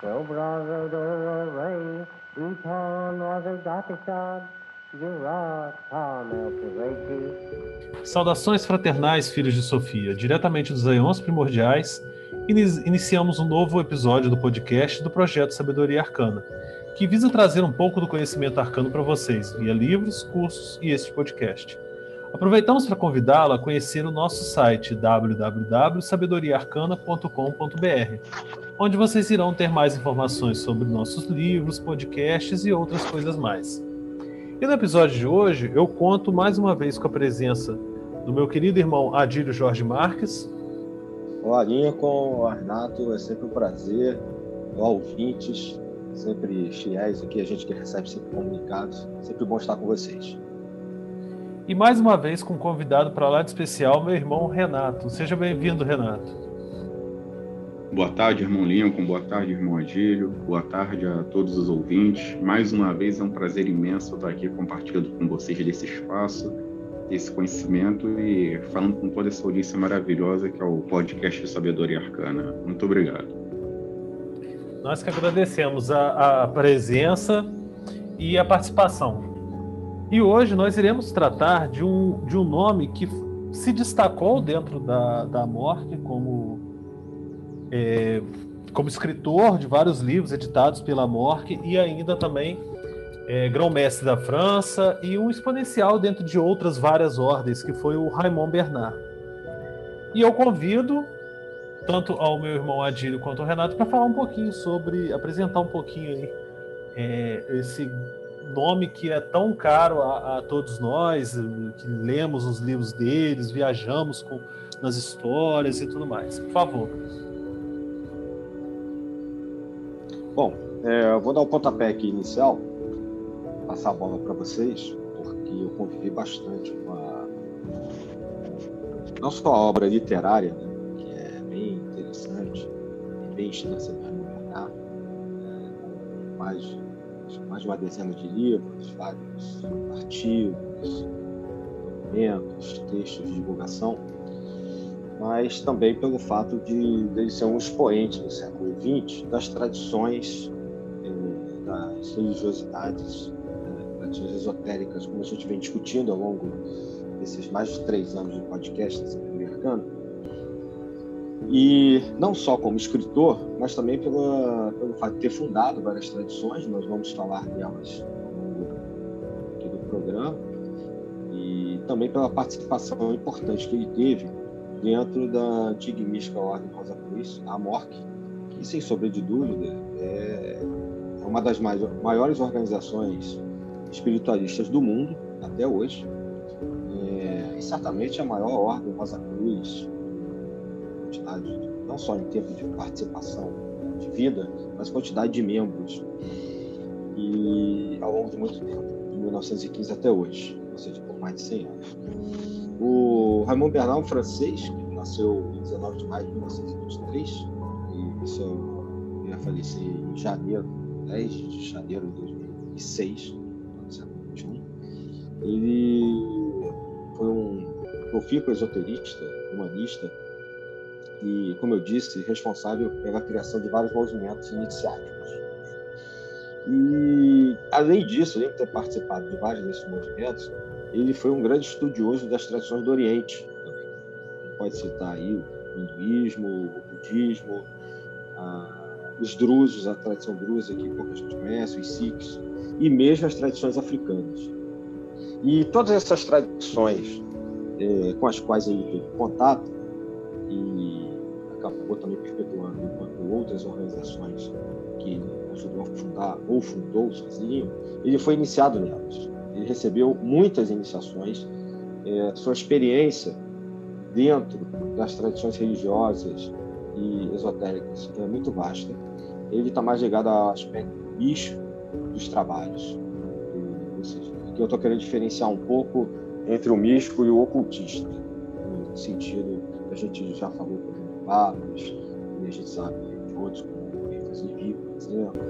Dobrazodoro Ray Razagatishad Saudações fraternais, filhos de Sofia, diretamente dos Aeons Primordiais, iniciamos um novo episódio do podcast do projeto Sabedoria Arcana, que visa trazer um pouco do conhecimento arcano para vocês, via livros, cursos e este podcast. Aproveitamos para convidá-lo a conhecer o nosso site www.sabedoriaarcana.com.br, onde vocês irão ter mais informações sobre nossos livros, podcasts e outras coisas mais. E no episódio de hoje, eu conto mais uma vez com a presença do meu querido irmão Adílio Jorge Marques. Olá, Lincoln, Arnato, é sempre um prazer. Olá, ouvintes, sempre fiéis aqui, a gente que recebe sempre comunicados. Sempre bom estar com vocês. E mais uma vez com um convidado para lá de especial, meu irmão Renato. Seja bem-vindo, Renato. Boa tarde, irmão Lincoln. Boa tarde, irmão Adílio. Boa tarde a todos os ouvintes. Mais uma vez é um prazer imenso estar aqui compartilhando com vocês desse espaço, desse conhecimento e falando com toda essa audiência maravilhosa que é o podcast Sabedoria Arcana. Muito obrigado. Nós que agradecemos a, a presença e a participação. E hoje nós iremos tratar de um, de um nome que se destacou dentro da, da morte como é, como escritor de vários livros editados pela Morque e ainda também é, grão-mestre da França e um exponencial dentro de outras várias ordens, que foi o Raymond Bernard. E eu convido tanto ao meu irmão Adílio quanto ao Renato para falar um pouquinho sobre, apresentar um pouquinho aí é, esse nome que é tão caro a, a, todos nós, que lemos os livros deles, viajamos com, nas histórias e tudo mais. Por favor. Bom, é, eu vou dar o um pontapé aqui inicial, passar a bola para vocês, porque eu convivi bastante com a. Não só a obra literária, né, que é bem interessante, bem extensa mesmo, né, mais, mais de uma dezena de livros, vários artigos, documentos, textos de divulgação mas também pelo fato de ele ser um expoente no século XX das tradições, eh, das religiosidades, eh, tradições esotéricas, como a gente vem discutindo ao longo desses mais de três anos de podcast Arcana. E não só como escritor, mas também pela, pelo fato de ter fundado várias tradições, nós vamos falar delas aqui do programa, e também pela participação importante que ele teve dentro da antiga mística Ordem Rosa Cruz, a MORC, que, sem sombra de dúvida, é uma das maiores organizações espiritualistas do mundo até hoje. É, e certamente a maior Ordem Rosa Cruz, quantidade, não só em tempo de participação de vida, mas quantidade de membros. E ao longo de muito tempo, de 1915 até hoje, ou seja, por mais de 100 anos. O Raymond Bernard, um francês, que nasceu em 19 de maio de 1923, e isso ia falecer em janeiro, 10 de janeiro de 2006, no século XXI. Ele foi um profícuo esoterista, humanista, e, como eu disse, responsável pela criação de vários movimentos iniciáticos. E, além disso, além de ter participado de vários desses movimentos, ele foi um grande estudioso das tradições do Oriente. Também. Pode citar aí o hinduísmo, o budismo, a, os drusos, a tradição drusa que pouca gente conhece, os sikhs, e mesmo as tradições africanas. E todas essas tradições é, com as quais ele teve contato e acabou também perpetuando enquanto outras organizações que ajudou a fundar ou fundou sozinho, ele foi iniciado nelas. Ele recebeu muitas iniciações. É, sua experiência dentro das tradições religiosas e esotéricas, é muito vasta, ele está mais ligado ao aspecto místico dos trabalhos. Ou seja, aqui eu estou querendo diferenciar um pouco entre o místico e o ocultista, no sentido que a gente já falou, Barros, e a gente sabe de outros, como Efas Levi, por exemplo,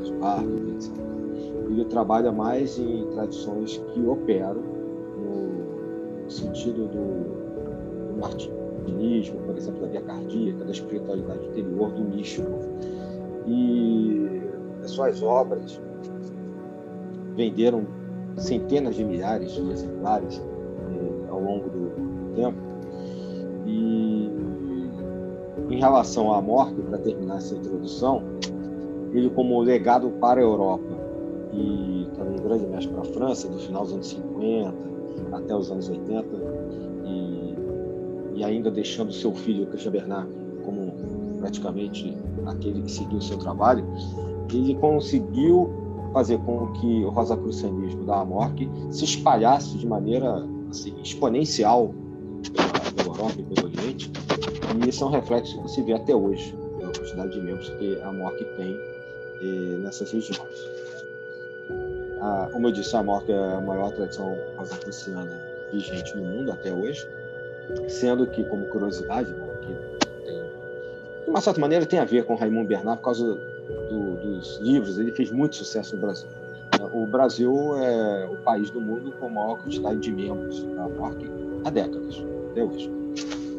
os Barros, etc ele trabalha mais em tradições que operam no sentido do do martinismo, por exemplo, da via cardíaca, da espiritualidade interior, do místico. E as suas obras venderam centenas de milhares de exemplares eh, ao longo do tempo. Em relação à morte, para terminar essa introdução, ele como legado para a Europa. E também grande mestre para a França, do final dos anos 50 até os anos 80, e, e ainda deixando seu filho, Christian Bernard, como praticamente aquele que seguiu o seu trabalho, ele conseguiu fazer com que o rosacrucianismo da Amorque se espalhasse de maneira assim, exponencial pela Europa e pelo Oriente, e isso é um reflexo que se vê até hoje, pela quantidade de membros que a Amorque tem eh, nessas regiões. A, como eu disse, a Amorque é a maior tradição rosacruciana vigente no mundo até hoje, sendo que, como curiosidade, né, que tem, de uma certa maneira tem a ver com Raimundo Bernard por causa do, dos livros, ele fez muito sucesso no Brasil. O Brasil é o país do mundo com a maior quantidade de membros da MORC há décadas, hoje.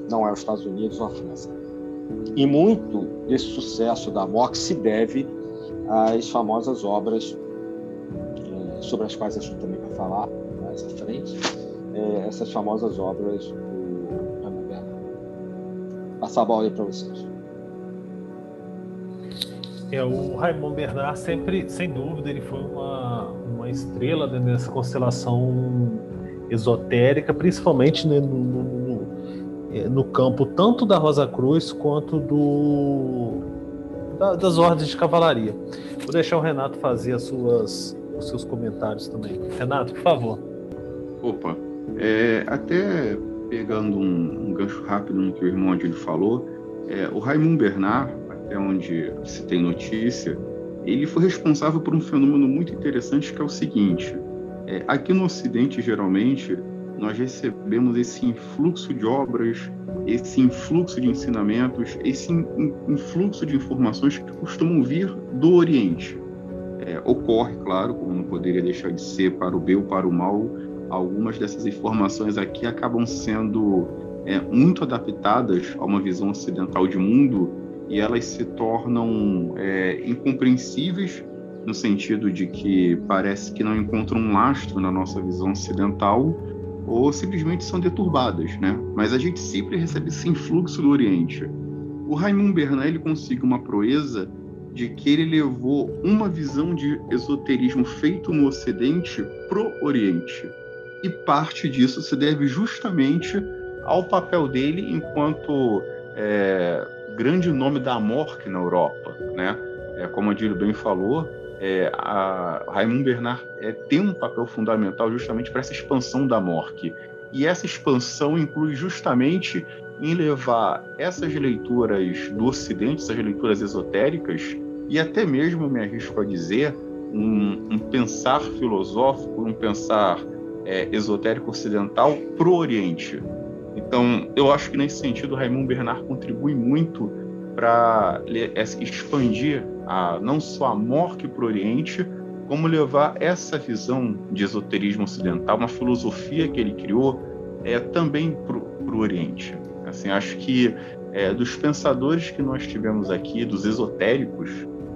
Não é os Estados Unidos ou a França. E muito desse sucesso da MORC se deve às famosas obras eh, sobre as quais a gente também vai falar mais à frente, eh, essas famosas obras do Raimundo Bernard. Passar a bola aí para vocês. É, o Raymond Bernard sempre, sem dúvida, ele foi uma, uma estrela nessa constelação esotérica, principalmente né, no, no, é, no, campo tanto da Rosa Cruz quanto do, da, das ordens de cavalaria. Vou deixar o Renato fazer as suas, os seus comentários também. Renato, por favor. Opa, é, até pegando um, um, gancho rápido no que o irmão Adilho falou, é, o Raymond Bernard até onde se tem notícia, ele foi responsável por um fenômeno muito interessante que é o seguinte: é, aqui no Ocidente, geralmente, nós recebemos esse influxo de obras, esse influxo de ensinamentos, esse influxo de informações que costumam vir do Oriente. É, ocorre, claro, como não poderia deixar de ser, para o bem ou para o mal, algumas dessas informações aqui acabam sendo é, muito adaptadas a uma visão ocidental de mundo e elas se tornam é, incompreensíveis no sentido de que parece que não encontram um lastro na nossa visão ocidental ou simplesmente são deturbadas, né? Mas a gente sempre recebe esse influxo do Oriente. O Raymond Bernard ele consegue uma proeza de que ele levou uma visão de esoterismo feito no Ocidente pro Oriente. E parte disso se deve justamente ao papel dele enquanto é, grande nome da Amorc na Europa, né? É, como a Dílio bem falou, é, a Raymond Bernard é, tem um papel fundamental justamente para essa expansão da Amorc. E essa expansão inclui justamente em levar essas leituras do Ocidente, essas leituras esotéricas, e até mesmo, me arrisco a dizer, um, um pensar filosófico, um pensar é, esotérico ocidental para o Oriente. Então, eu acho que nesse sentido, Raymond Bernard contribui muito para expandir a, não só a morte para o Oriente, como levar essa visão de esoterismo ocidental, uma filosofia que ele criou, é, também para o Oriente. Assim, acho que é, dos pensadores que nós tivemos aqui, dos esotéricos,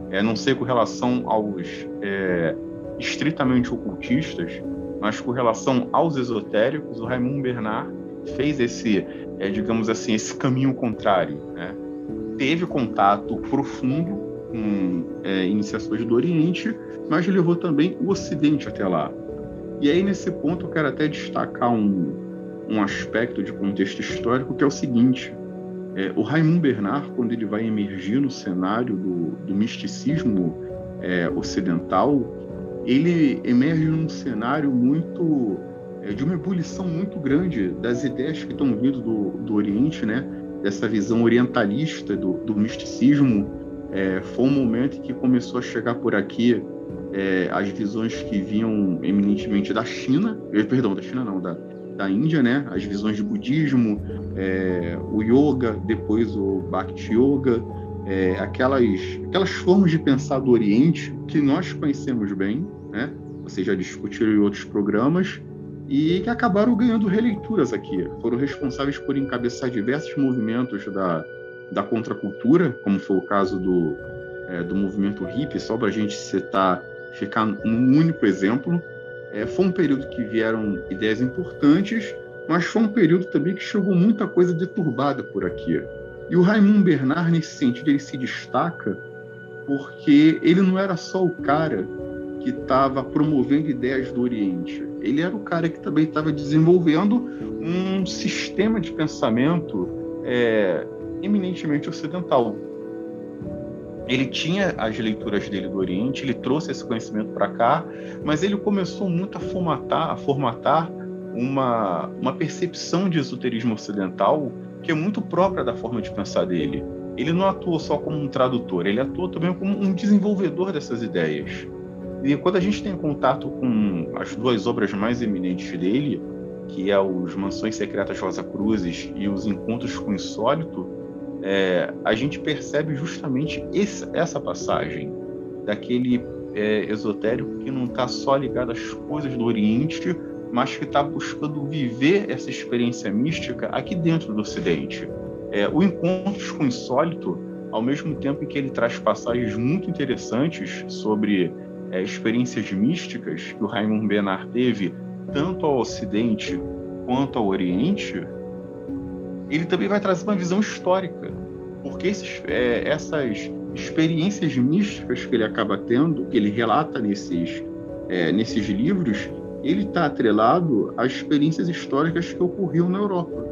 é, não sei com relação aos é, estritamente ocultistas, mas com relação aos esotéricos, o Raymond Bernard fez esse, é, digamos assim, esse caminho contrário. Né? Teve contato profundo com é, iniciações do Oriente, mas levou também o Ocidente até lá. E aí, nesse ponto, eu quero até destacar um, um aspecto de contexto histórico que é o seguinte: é, o Raymond Bernard, quando ele vai emergir no cenário do, do misticismo é, ocidental, ele emerge num cenário muito é, de uma ebulição muito grande das ideias que estão vindo do, do Oriente, né? Dessa visão orientalista do, do misticismo. É, foi um momento que começou a chegar por aqui é, as visões que vinham eminentemente da China, eh, perdão, da China não, da, da Índia, né? As visões de budismo, é, o yoga, depois o Bhakti Yoga, é, aquelas, aquelas formas de pensar do Oriente que nós conhecemos bem, né? Vocês já discutiram em outros programas, e que acabaram ganhando releituras aqui. Foram responsáveis por encabeçar diversos movimentos da, da contracultura, como foi o caso do, é, do movimento hippie, só para a gente citar, ficar num único exemplo. É, foi um período que vieram ideias importantes, mas foi um período também que chegou muita coisa deturbada por aqui. E o Raymond Bernard, nesse sentido, ele se destaca porque ele não era só o cara que estava promovendo ideias do Oriente. Ele era o cara que também estava desenvolvendo um sistema de pensamento é, eminentemente ocidental. Ele tinha as leituras dele do Oriente, ele trouxe esse conhecimento para cá, mas ele começou muito a formatar, a formatar uma, uma percepção de esoterismo ocidental que é muito própria da forma de pensar dele. Ele não atua só como um tradutor, ele atua também como um desenvolvedor dessas ideias. E quando a gente tem contato com as duas obras mais eminentes dele, que é os Mansões Secretas Rosa Cruzes e os Encontros com o Insólito, é, a gente percebe justamente esse, essa passagem daquele é, esotérico que não está só ligado às coisas do Oriente, mas que está buscando viver essa experiência mística aqui dentro do Ocidente. É, o Encontros com o Insólito, ao mesmo tempo em que ele traz passagens muito interessantes sobre é, experiências místicas que o Raymond Bernard teve tanto ao Ocidente quanto ao Oriente, ele também vai trazer uma visão histórica, porque esses, é, essas experiências místicas que ele acaba tendo, que ele relata nesses, é, nesses livros, ele está atrelado às experiências históricas que ocorriam na Europa.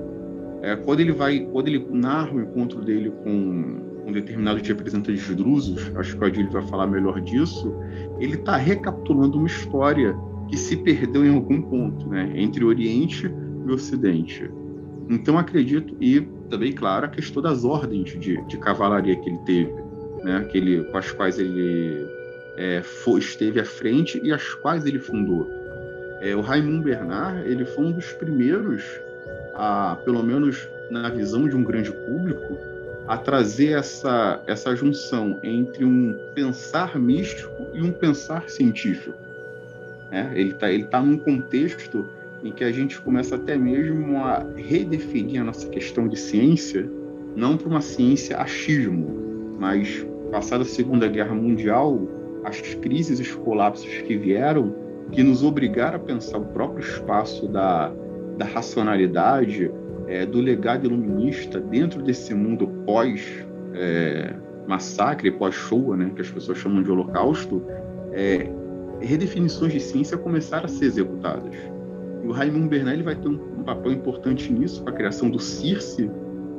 É, quando ele vai, quando ele narra o encontro dele com um determinado de representantes drusos, acho que o Adilho vai falar melhor disso, ele está recapitulando uma história que se perdeu em algum ponto, né, entre Oriente e Ocidente. Então acredito e também claro a questão das ordens de, de cavalaria que ele teve, né, que ele, com as quais ele é, foi, esteve à frente e as quais ele fundou. É, o Raymond Bernard ele foi um dos primeiros a, pelo menos na visão de um grande público, a trazer essa, essa junção entre um pensar místico e um pensar científico. É, ele está ele tá num contexto em que a gente começa até mesmo a redefinir a nossa questão de ciência, não para uma ciência achismo, mas passada a Segunda Guerra Mundial, as crises e os colapsos que vieram, que nos obrigaram a pensar o próprio espaço da, da racionalidade, é, do legado iluminista dentro desse mundo pós é, Shoah, né, que as pessoas chamam de Holocausto, é, redefinições de ciência começaram a ser executadas. E o Raymond Bernal vai ter um, um, papel importante nisso, com a criação do CIRCE,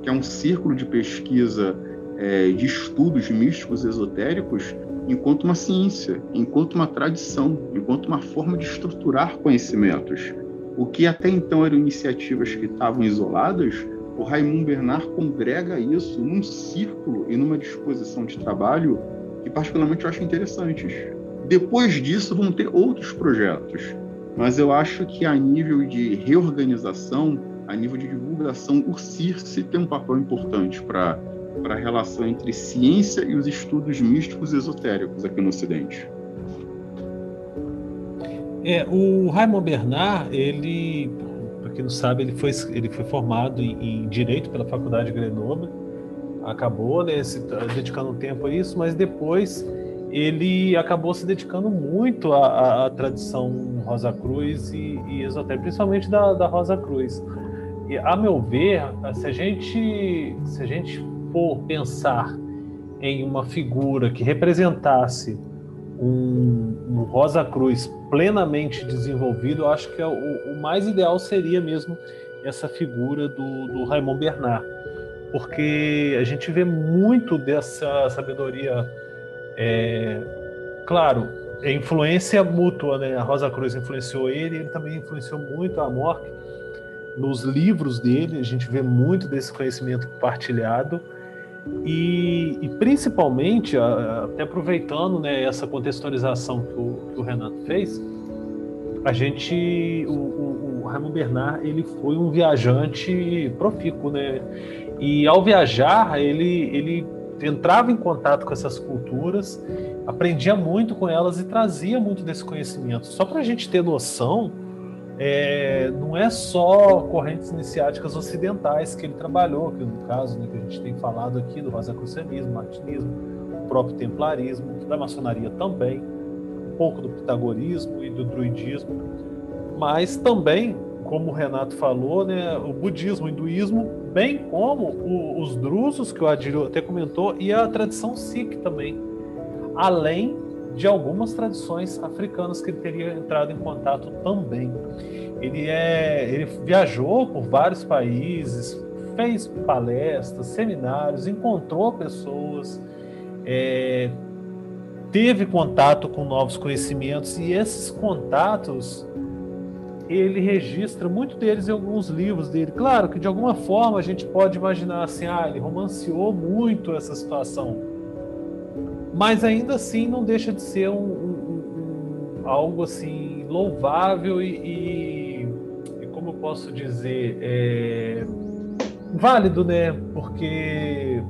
que é um círculo de pesquisa é, de estudos místicos esotéricos, enquanto uma ciência, enquanto uma tradição, enquanto uma forma de estruturar conhecimentos. O que até então eram iniciativas que estavam isoladas, o Raymond Bernard congrega isso num círculo e numa disposição de trabalho que particularmente eu acho interessantes. Depois disso vão ter outros projetos, mas eu acho que a nível de reorganização, a nível de divulgação, o CIRCE tem um papel importante para a relação entre ciência e os estudos místicos esotéricos aqui no Ocidente. É, o Raymond Bernard, ele, para quem não sabe, ele foi, ele foi formado em, em Direito pela Faculdade de Grenoble, acabou né, se dedicando um tempo a isso, mas depois ele acabou se dedicando muito à, à tradição Rosa Cruz e, e esotérica, principalmente da, da Rosa Cruz. E, a meu ver, se a gente, se a gente for pensar em uma figura que representasse um, um Rosa Cruz plenamente desenvolvido, eu acho que é o, o, mais ideal seria mesmo essa figura do, do Raymond Bernard, porque a gente vê muito dessa sabedoria, é, claro, é influência mútua, né? A Rosa Cruz influenciou ele, ele também influenciou muito a Mork. Nos livros dele, a gente vê muito desse conhecimento compartilhado e, e, principalmente, até aproveitando né, essa contextualização que o, que o, Renato fez, a gente, o, o, o Raymond Bernard, ele foi um viajante profícuo, né? E ao viajar, ele, ele entrava em contato com essas culturas, aprendia muito com elas e trazia muito desse conhecimento. Só para a gente ter noção, é, não é só correntes iniciáticas ocidentais que ele trabalhou, que no caso né, que a gente tem falado aqui do rosacrucianismo, martinismo, o próprio templarismo, da maçonaria também, um pouco do pitagorismo e do druidismo, mas também, como o Renato falou, né, o budismo, o hinduísmo, bem como o, os drusos, que o Adílio até comentou, e a tradição Sikh também, além de algumas tradições africanas que ele teria entrado em contato também. Ele, é, ele viajou por vários países, fez palestras, seminários, encontrou pessoas, é, teve contato com novos conhecimentos e esses contatos ele registra muito deles em alguns livros dele. Claro que de alguma forma a gente pode imaginar assim, ah, ele romanceou muito essa situação mas ainda assim não deixa de ser um, um, um algo assim louvável e, e, e, como eu posso dizer é, válido, né? Porque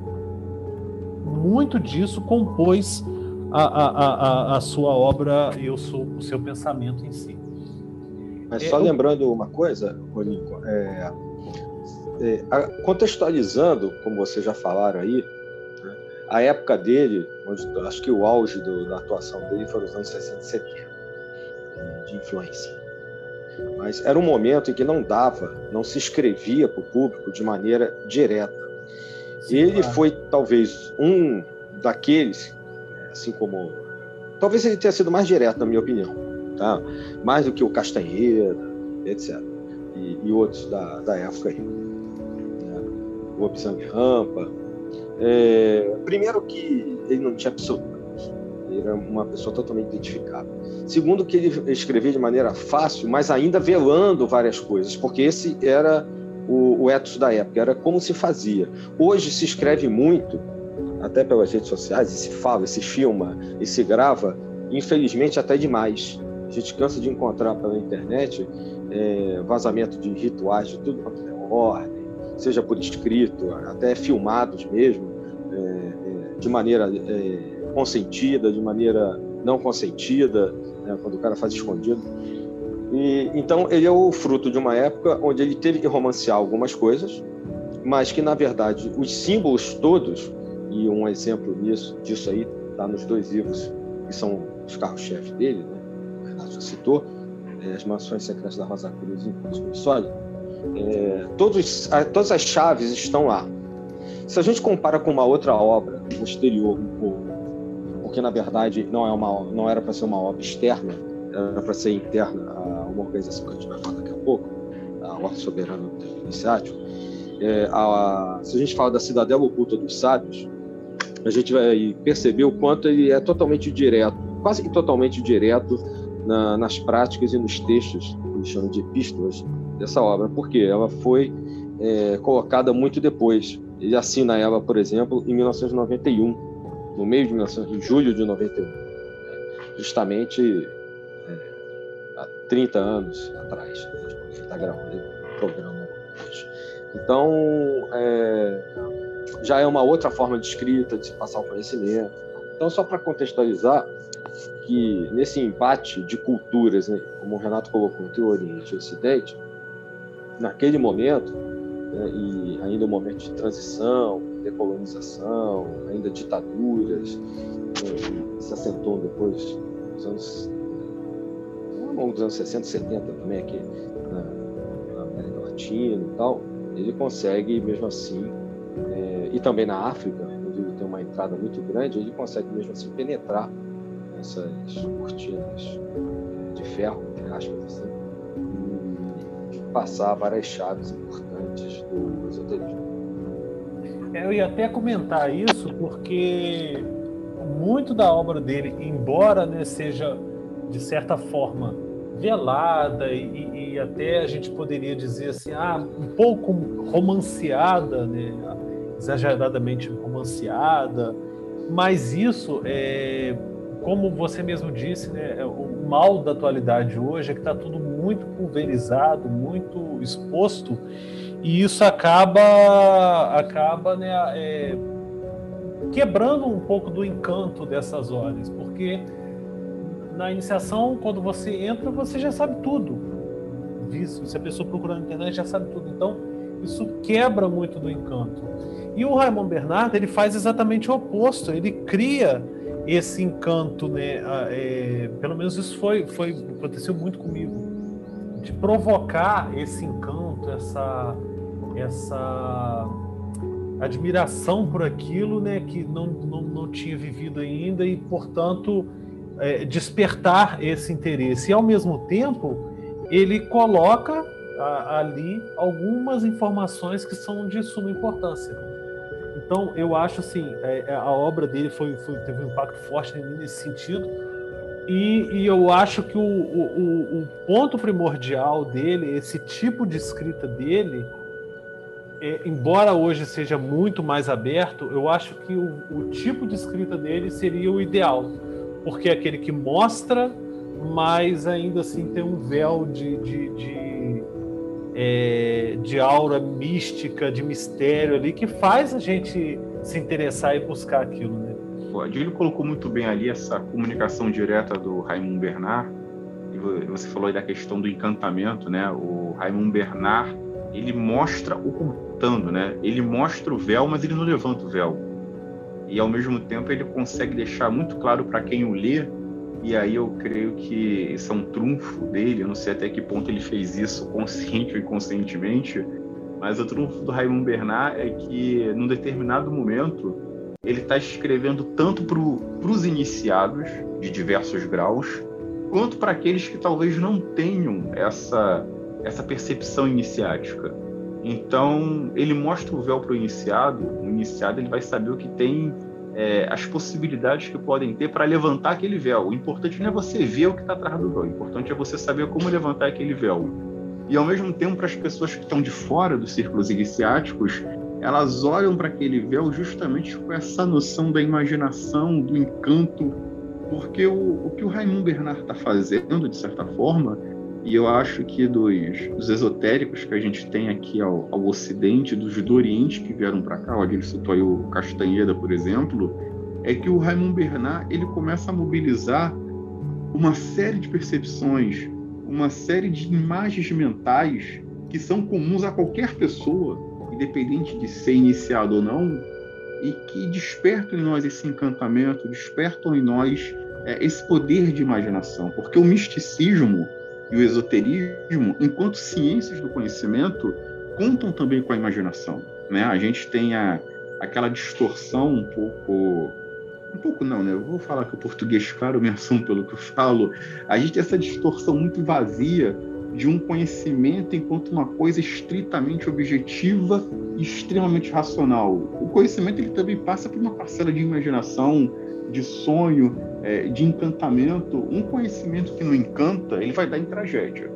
muito disso compôs a, a, a, a sua obra e o seu, o seu pensamento em si. Mas só é, lembrando uma coisa, Rolinco, é, é, contextualizando, como vocês já falaram aí, a época dele, onde, acho que o auge do, da atuação dele foram os anos 60 e 70, de influência. Mas era um momento em que não dava, não se escrevia para o público de maneira direta. Sim, ele claro. foi talvez um daqueles, assim como. Talvez ele tenha sido mais direto, na minha opinião, tá? mais do que o Castanheira, etc. E, e outros da, da época aí. Né? O Obsang Rampa, é, primeiro que ele não tinha pseudônimos, ele era uma pessoa totalmente identificável. Segundo que ele escrevia de maneira fácil, mas ainda velando várias coisas, porque esse era o, o ethos da época, era como se fazia. Hoje se escreve muito, até pelas redes sociais, e se fala, e se filma, e se grava, infelizmente até demais. A gente cansa de encontrar pela internet é, vazamento de rituais de tudo quanto é ordem, seja por escrito, até filmados mesmo, é, é, de maneira é, consentida, de maneira não consentida, né, quando o cara faz escondido. E, então, ele é o fruto de uma época onde ele teve que romancear algumas coisas, mas que, na verdade, os símbolos todos, e um exemplo nisso, disso aí está nos dois livros que são os carros-chefes dele, né? Já citou, é, As Mansões Secretas da Rosa Cruz e Impulso Sólido, é, todos, todas as chaves estão lá. Se a gente compara com uma outra obra posterior, um pouco, porque na verdade não, é uma, não era para ser uma obra externa, era para ser interna a uma organização que a gente vai falar daqui a pouco, a Ordem Soberana do Tempo Iniciático, é, a, se a gente fala da Cidadela Oculta dos Sábios, a gente vai perceber o quanto ele é totalmente direto, quase que totalmente direto na, nas práticas e nos textos, que chamam de epístolas, dessa obra, porque ela foi é, colocada muito depois. Ele assina ela, por exemplo, em 1991, no meio de 19, em julho de 91, justamente é, há 30 anos atrás, né, ele está gravando o programa. Então, é, já é uma outra forma de escrita, de se passar o conhecimento. Então, só para contextualizar, que nesse embate de culturas, né, como o Renato colocou entre o Oriente e o Ocidente, naquele momento, né, e ainda um momento de transição, decolonização, ainda ditaduras, né, se acentuam depois dos anos, longo dos anos 60, 70 também aqui na, na América Latina e tal, ele consegue mesmo assim, é, e também na África, onde ele tem uma entrada muito grande, ele consegue mesmo assim penetrar essas cortinas de ferro, entre aspas, assim, passar várias chaves importantes do esoterismo. É, eu ia até comentar isso porque muito da obra dele, embora né, seja de certa forma velada e, e, até a gente poderia dizer assim, ah, um pouco romanceada, né, exageradamente romanceada, mas isso é como você mesmo disse, né, é o mal da atualidade hoje é que está tudo muito pulverizado, muito exposto, e isso acaba, acaba né, é, quebrando um pouco do encanto dessas horas, porque na iniciação, quando você entra, você já sabe tudo. Se a pessoa procurar na internet, já sabe tudo. Então, isso quebra muito do encanto. E o Raymond Bernard, ele faz exatamente o oposto. Ele cria esse encanto, né? É, pelo menos isso foi, foi aconteceu muito comigo, de provocar esse encanto, essa essa admiração por aquilo, né? Que não, não, não tinha vivido ainda e, portanto, é, despertar esse interesse. E ao mesmo tempo, ele coloca a, ali algumas informações que são de suma importância. Então, eu acho assim, é, é, a obra dele foi, foi, teve um impacto forte nesse sentido. E, e eu acho que o, o, o, ponto primordial dele, esse tipo de escrita dele, é, embora hoje seja muito mais aberto, eu acho que o, o tipo de escrita dele seria o ideal, porque é aquele que mostra, mas ainda assim tem um véu de, de, de é, de aura mística, de mistério ali, que faz a gente se interessar e buscar aquilo, né? O Adílio colocou muito bem ali essa comunicação direta do Raymond Bernard, e você falou aí da questão do encantamento, né? O Raymond Bernard, ele mostra ocultando, né? Ele mostra o véu, mas ele não levanta o véu. E ao mesmo tempo ele consegue deixar muito claro para quem o lê e aí eu creio que isso é um trunfo dele, eu não sei até que ponto ele fez isso consciente ou inconscientemente, mas o trunfo do Raymond Bernard é que, num determinado momento, ele está escrevendo tanto para os iniciados, de diversos graus, quanto para aqueles que talvez não tenham essa, essa percepção iniciática. Então, ele mostra o véu para o iniciado, o iniciado ele vai saber o que tem é, as possibilidades que podem ter para levantar aquele véu. O importante não é você ver o que está atrás do véu, o importante é você saber como levantar aquele véu. E ao mesmo tempo, para as pessoas que estão de fora dos círculos iniciáticos, elas olham para aquele véu justamente com essa noção da imaginação, do encanto, porque o, o que o Raymond Bernard está fazendo, de certa forma, e eu acho que dos, dos, esotéricos que a gente tem aqui ao, ao Ocidente, dos do Oriente que vieram para cá, ele citou aí o Castanheda, por exemplo, é que o Raymond Bernard ele começa a mobilizar uma série de percepções, uma série de imagens mentais que são comuns a qualquer pessoa, independente de ser iniciado ou não, e que despertam em nós esse encantamento, despertam em nós é, esse poder de imaginação, porque o misticismo e o esoterismo, enquanto ciências do conhecimento, contam também com a imaginação. Né? A gente tem a, aquela distorção um pouco. Um pouco não, né? Eu vou falar que o português, claro, me assumo pelo que eu falo. A gente tem essa distorção muito vazia de um conhecimento enquanto uma coisa estritamente objetiva e extremamente racional. O conhecimento ele também passa por uma parcela de imaginação, de sonho, é, de encantamento, um conhecimento que não encanta, ele vai dar em tragédia.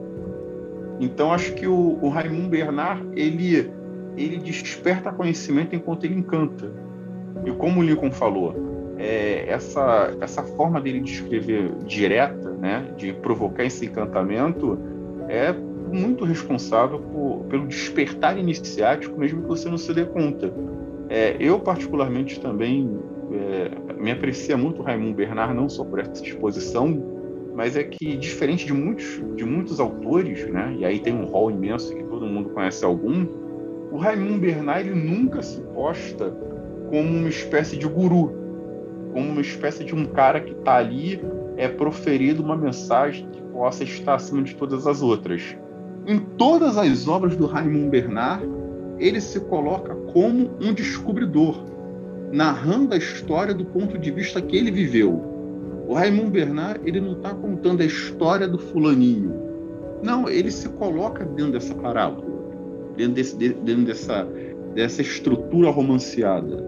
Então acho que o, o Raymond Bernard ele ele desperta conhecimento enquanto ele encanta. E como o Lincoln falou, é, essa essa forma dele de escrever direta, né, de provocar esse encantamento, é muito responsável por, pelo despertar iniciático, mesmo que você não se dê conta. É, eu particularmente também é, me aprecia muito o Raimundo Bernard, não só por essa exposição, mas é que, diferente de muitos, de muitos autores, né, e aí tem um rol imenso que todo mundo conhece algum, o Raimundo Bernard ele nunca se posta como uma espécie de guru, como uma espécie de um cara que está ali é proferido uma mensagem que possa estar acima de todas as outras. Em todas as obras do Raimundo Bernard, ele se coloca como um descobridor, narrando a história do ponto de vista que ele viveu. O Raymond Bernard ele não está contando a história do fulaninho. Não, ele se coloca dentro dessa parábola, dentro, desse, dentro dessa, dessa estrutura romanceada.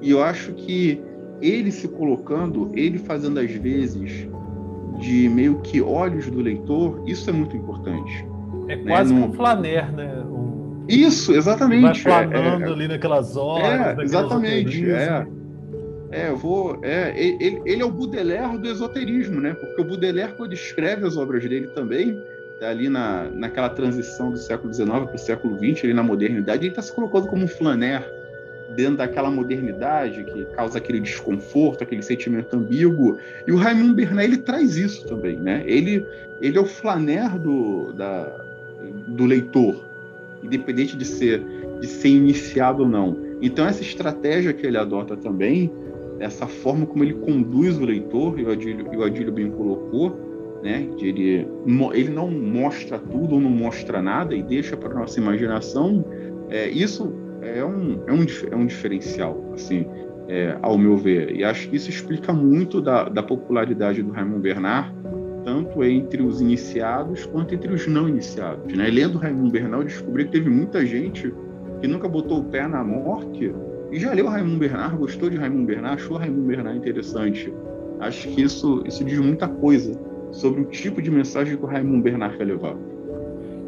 E eu acho que ele se colocando, ele fazendo às vezes de meio que olhos do leitor, isso é muito importante. É quase né? um flaner, né? Isso, exatamente. Vai planando é, é, ali naquelas horas. É, exatamente. É. É, eu vou. É, ele, ele é o Baudelaire do esoterismo, né? Porque o Baudelaire, quando escreve as obras dele também, tá ali na, naquela transição do século XIX para o século XX, ali na modernidade, ele está se colocando como um flaner dentro daquela modernidade que causa aquele desconforto, aquele sentimento ambíguo. E o Raymond Bernard ele traz isso também, né? Ele, ele é o flaner do, da, do leitor, independente de ser de ser iniciado ou não. Então essa estratégia que ele adota também, essa forma como ele conduz o leitor, e o Adílio, e o Adílio bem colocou, né, de ele, ele não mostra tudo ou não mostra nada e deixa para nossa imaginação, é, isso é um, é, um, é um diferencial, assim, é, ao meu ver. E acho que isso explica muito da, da popularidade do Raymond Bernard, tanto entre os iniciados quanto entre os não iniciados. Né? Lendo Raimundo Bernal, descobri que teve muita gente que nunca botou o pé na morte e já leu Raimundo Bernard, gostou de Raimundo Bernard, achou Raimundo Bernard interessante. Acho que isso, isso diz muita coisa sobre o tipo de mensagem que o Raimundo Bernard quer levar.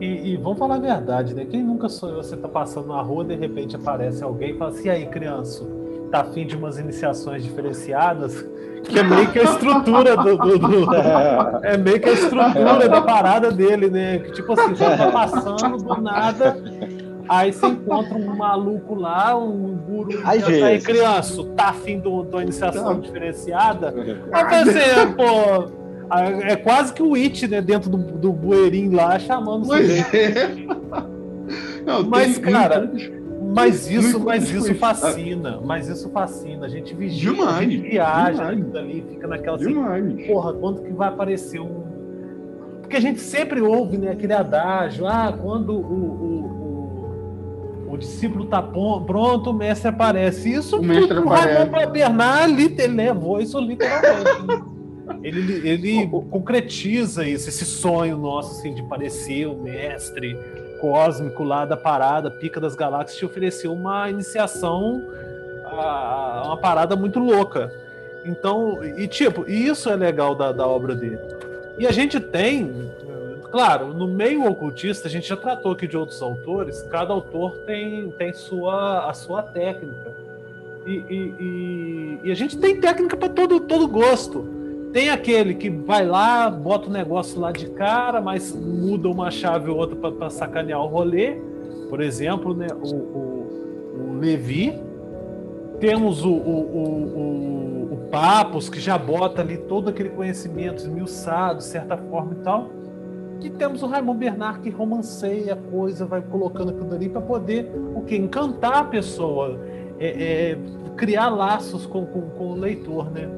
E, e, vamos falar a verdade, né? Quem nunca sonhou você tá passando na rua, de repente aparece alguém e fala assim, e aí, criança, tá afim de umas iniciações diferenciadas? que é meio que a estrutura do, do, do, é meio que a estrutura da parada dele, né? Que tipo assim, você tá passando do nada, aí você encontra um maluco lá, um guru aí, tá aí criança, tá afim do, da iniciação Não. diferenciada. Aí você, pô. É quase que o It, né? Dentro do, do bueirinho lá, chamando Mas, é. Não, Mas cara. Mas isso, mas isso fascina, mas isso fascina. A gente vigia, demais, a gente viaja demais. ali, fica naquela assim, demais. porra, quando que vai aparecer um. Porque a gente sempre ouve né, aquele adágio, ah, quando o, o, o, o discípulo está pronto, o mestre aparece. Isso o mestre aparece. para Bernard, ele levou isso literalmente. Né? ele, ele concretiza isso, esse sonho nosso assim, de parecer o mestre cósmico lá da parada, Pica das Galáxias, te ofereceu uma iniciação a, uma parada muito louca. Então, e tipo, isso é legal da, da obra dele. E a gente tem, claro, no meio ocultista, a gente já tratou aqui de outros autores, cada autor tem, tem sua, a sua técnica. E, e, e, e a gente tem técnica para todo, todo gosto. Tem aquele que vai lá, bota o negócio lá de cara, mas muda uma chave ou outra para sacanear o rolê. Por exemplo, né, o, o, o Levi. Temos o, o, o, Papos, que já bota ali todo aquele conhecimento esmiuçado, de certa forma e tal. E temos o Raymond Bernard que romanceia a coisa, vai colocando aquilo ali para poder o que encantar a pessoa, é, é, criar laços com, com, com o leitor, né?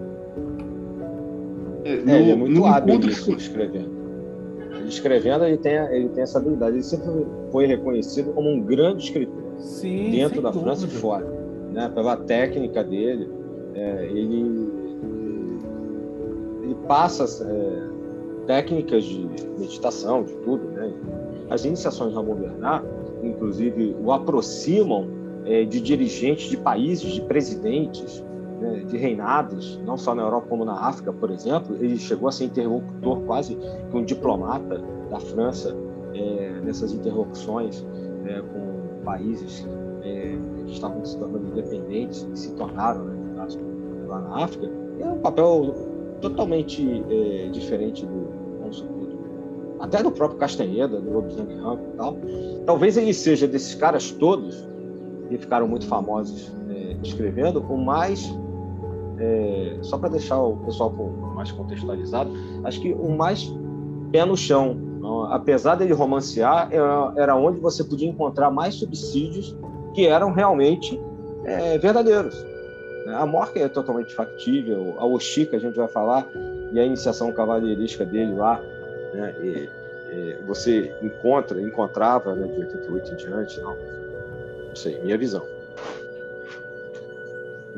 É, no, ele é muito hábil nisso, escrevendo. Ele escrevendo, ele tem, ele tem essa habilidade. Ele sempre foi reconhecido como um grande escritor. Sim, dentro da dúvida. França e fora. Né? Pela técnica dele, é, ele, ele passa é, técnicas de meditação, de tudo. Né? As iniciações de Ramon Bernard, inclusive, o aproximam é, de dirigentes de países, de presidentes, né, de reinados, não só na Europa como na África, por exemplo. Ele chegou a ser interlocutor quase que um diplomata da França é, nessas interlocuções é, com países é, que estavam se tornando independentes e se tornaram, né, lá na África. É um papel totalmente é, diferente do, supor, do, até do próprio Castanheda, do Lobisomem e tal. Talvez ele seja desses caras todos que ficaram muito famosos é, escrevendo, o mais é, só para deixar o pessoal mais contextualizado, acho que o mais pé no chão, apesar dele romancear, era, era onde você podia encontrar mais subsídios que eram realmente é, verdadeiros. A Morca é totalmente factível, a Oxi, que a gente vai falar, e a iniciação cavalheirística dele lá, né, e, e você encontra, encontrava né, de 88 em diante, não, não sei, minha visão.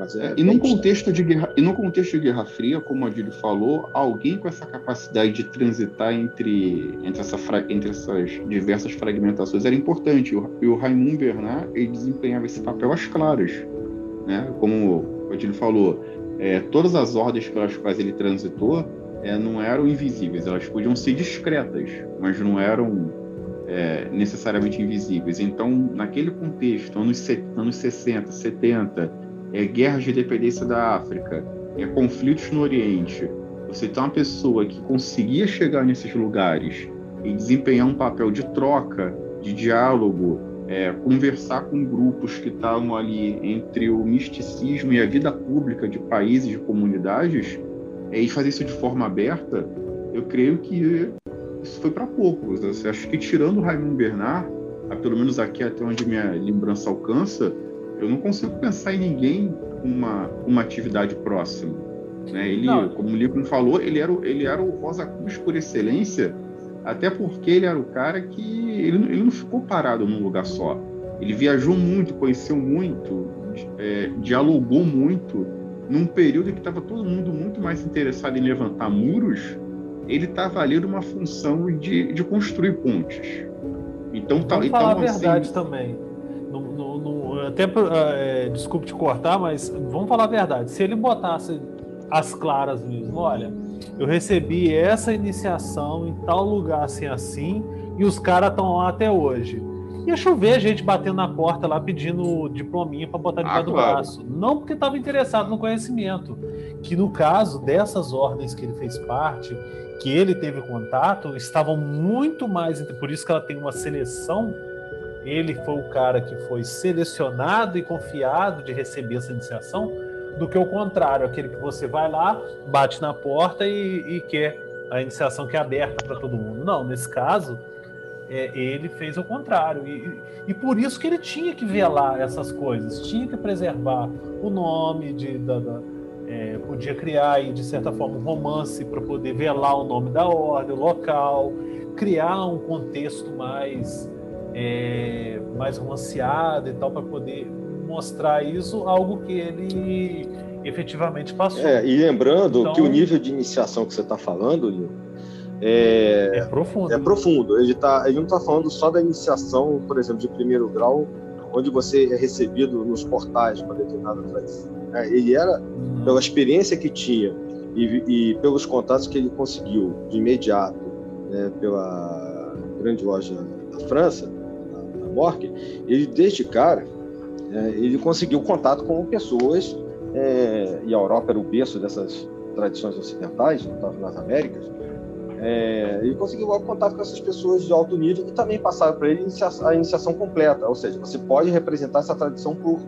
Mas é, é e, num contexto de guerra, e no contexto de Guerra Fria, como o Adílio falou, alguém com essa capacidade de transitar entre, entre, essa, entre essas diversas fragmentações era importante. E o Raymond Bernard ele desempenhava esse papel às claras. Né? Como o Adílio falou, é, todas as ordens pelas quais ele transitou é, não eram invisíveis, elas podiam ser discretas, mas não eram é, necessariamente invisíveis. Então, naquele contexto, anos, anos 60, 70, é, guerras de dependência da África, é, conflitos no Oriente, você tem uma pessoa que conseguia chegar nesses lugares e desempenhar um papel de troca, de diálogo, é, conversar com grupos que estavam ali entre o misticismo e a vida pública de países, de comunidades, é, e fazer isso de forma aberta, eu creio que isso foi para poucos. Acho que tirando o Raimundo Bernard, pelo menos aqui até onde minha lembrança alcança, eu não consigo pensar em ninguém com uma, uma atividade próxima. Né? Ele, não. como o Lincoln falou, ele era, ele era o Rosa Cruz por excelência, até porque ele era o cara que ele, ele não ficou parado num lugar só. Ele viajou muito, conheceu muito, é, dialogou muito. Num período que estava todo mundo muito mais interessado em levantar muros, ele estava ali numa função de, de construir pontes. Então, tá, Vamos então, falar a assim, verdade assim... também. Até é, desculpe te cortar, mas vamos falar a verdade. Se ele botasse as claras mesmo, olha, eu recebi essa iniciação em tal lugar assim assim e os caras estão lá até hoje. Ia chover gente batendo na porta lá pedindo diplominha para botar debaixo ah, do claro. braço. Não porque estava interessado no conhecimento. Que no caso dessas ordens que ele fez parte, que ele teve contato, estavam muito mais. Por isso que ela tem uma seleção. Ele foi o cara que foi selecionado e confiado de receber essa iniciação, do que o contrário, aquele que você vai lá, bate na porta e, e quer a iniciação que é aberta para todo mundo. Não, nesse caso, é, ele fez o contrário. E, e por isso que ele tinha que velar essas coisas, tinha que preservar o nome de, da, da é, podia criar aí, de certa forma, um romance para poder velar o nome da ordem, o local, criar um contexto mais, é, mais romanceado e tal, para poder mostrar isso, algo que ele efetivamente passou. É, e lembrando então, que o nível de iniciação que você está falando, é, é profundo. É profundo. Ele, tá, ele não está falando só da iniciação, por exemplo, de primeiro grau, onde você é recebido nos portais para determinada tradição. É, ele era, uhum. pela experiência que tinha e, e, pelos contatos que ele conseguiu de imediato né, pela grande loja da França, Morque, ele desde cara é, ele conseguiu contato com pessoas é, e a Europa era o berço dessas tradições ocidentais, nas Américas, é, ele conseguiu logo contato com essas pessoas de alto nível e também passaram para ele a iniciação completa, ou seja, você pode representar essa tradição por,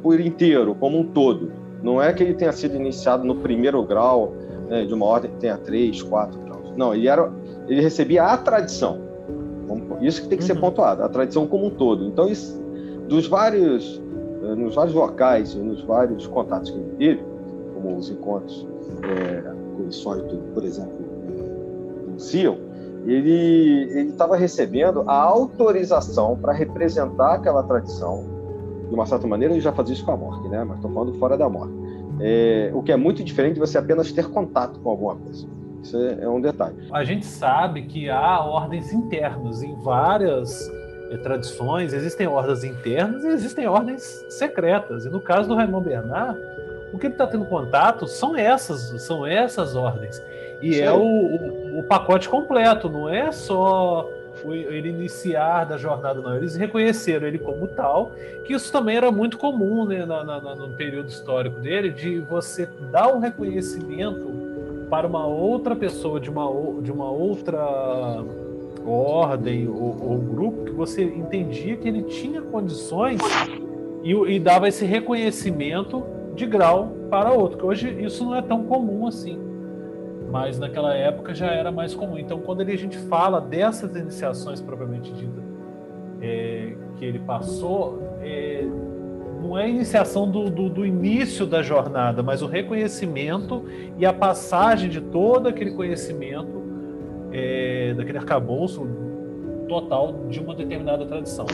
por inteiro, como um todo. Não é que ele tenha sido iniciado no primeiro grau né, de uma ordem que tenha três, quatro graus. Não, ele, era, ele recebia a tradição. Isso que tem que ser uhum. pontuado, a tradição como um todo. Então, isso, dos vários, eh, nos vários locais, nos vários contatos que ele teve, como os encontros é, com o Sólido, por exemplo, anunciam, ele estava recebendo a autorização para representar aquela tradição. De uma certa maneira, ele já fazia isso com a morte, né? mas estou falando fora da morte. É, o que é muito diferente de você apenas ter contato com alguma coisa. Isso é, é um detalhe. A gente sabe que há ordens internas em várias é, tradições, existem ordens internas e existem ordens secretas. E no caso do Raymond Bernard, o que ele está tendo contato são essas, são essas ordens. E Sim. é o, o, o, pacote completo, não é só ele iniciar da jornada, não. Eles reconheceram ele como tal, que isso também era muito comum né, na, na, no período histórico dele, de você dar um reconhecimento para uma outra pessoa de uma, de uma outra ordem ou, ou grupo que você entendia que ele tinha condições e, e dava esse reconhecimento de grau para outro, que hoje isso não é tão comum assim mas naquela época já era mais comum. Então, quando ele, a gente fala dessas iniciações propriamente dita é, que ele passou, é, não é a iniciação do, do, do, início da jornada, mas o reconhecimento e a passagem de todo aquele conhecimento, é, daquele arcabouço total de uma determinada tradição.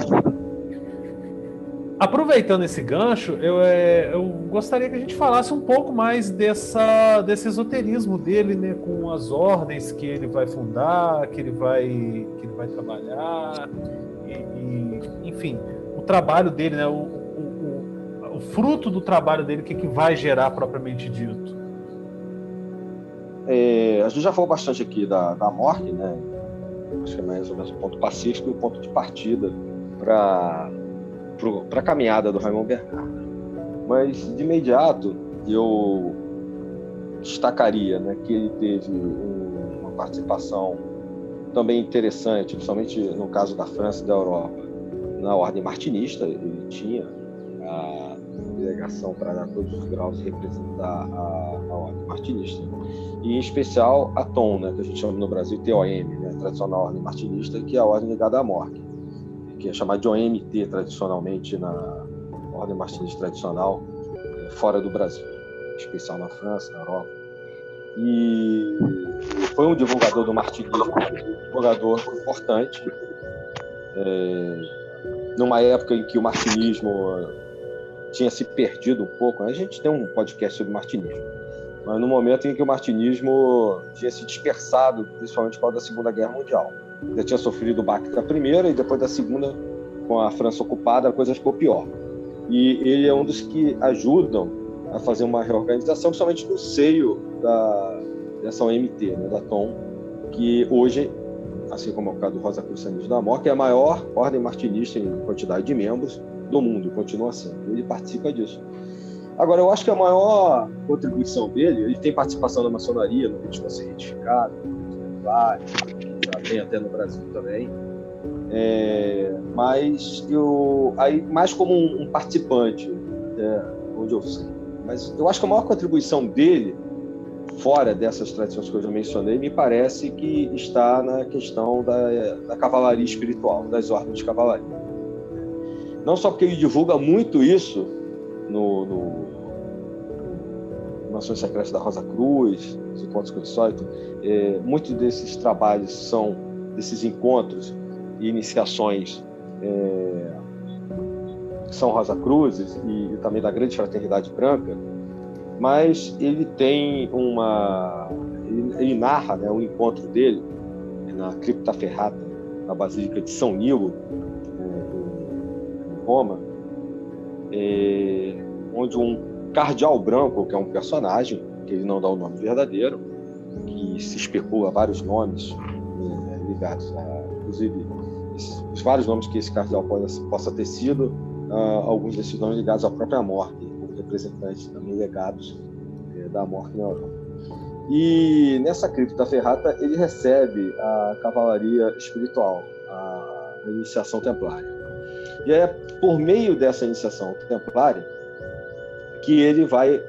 Aproveitando esse gancho, eu, é, eu, gostaria que a gente falasse um pouco mais dessa, desse esoterismo dele, né, com as ordens que ele vai fundar, que ele vai, que ele vai trabalhar, e, e enfim, o trabalho dele, né, o, o, fruto do trabalho dele, o que, que vai gerar propriamente dito. É, a gente já falou bastante aqui da, da morte, né? Acho que é mais ou menos o ponto pacífico e o ponto de partida para a caminhada do Raymond Bernard. Mas, de imediato, eu destacaria né, que ele teve um, uma participação também interessante, principalmente no caso da França e da Europa, na ordem martinista. Ele tinha a delegação para dar todos os graus e representar a, a ordem martinista. E, em especial, a TOM, né, que a gente chama no Brasil TOM, né, tradicional ordem martinista, que é a ordem ligada à morte, que é chamada de OMT tradicionalmente na ordem martinista tradicional eh, fora do Brasil, em especial na França, na Europa. E foi um divulgador do martinismo, um divulgador importante, é, numa época em que o martinismo tinha se perdido um pouco. A gente tem um podcast sobre martinismo, mas no momento em que o martinismo tinha se dispersado, principalmente por causa da Segunda Guerra Mundial. Já tinha sofrido o baque da primeira e depois da segunda, com a França ocupada, a coisa ficou pior. E ele é um dos que ajudam a fazer uma reorganização, principalmente no seio da, dessa OMT, né, da TOM, que hoje, assim como é o caso do Rosa Cruz Santos da Amor, que é a maior ordem martinista em quantidade de membros do mundo, continua sendo. Ele participa disso. Agora, eu acho que a maior contribuição dele, ele tem participação na maçonaria, no Ritmo Ser Retificado, já tem até no Brasil também, é, mas eu, aí, mais como um, um participante, é, onde eu sei. Mas eu acho que a maior contribuição dele, fora dessas tradições que eu já mencionei, me parece que está na questão da, da cavalaria espiritual, das ordens de cavalaria. Não só porque ele divulga muito isso no, no Nações Secretas da Rosa Cruz, os encontros com o Insólito, é, muitos desses trabalhos são desses encontros e iniciações é, são Rosa Cruzes e, e, também da Grande Fraternidade Branca, mas ele tem uma. Ele, ele narra né, um encontro dele na Cripta Ferrata, na Basílica de São Nilo, Roma, é, onde um cardeal branco, que é um personagem, que ele não dá o nome verdadeiro, que se especula vários nomes é, ligados a, inclusive, os vários nomes que esse cardeal possa, possa ter sido, uh, alguns desses nomes ligados à própria morte, como representantes também legados uh, da morte na Europa. E nessa cripta ferrata ele recebe a cavalaria espiritual, a iniciação templária. E é por meio dessa iniciação templária que ele vai,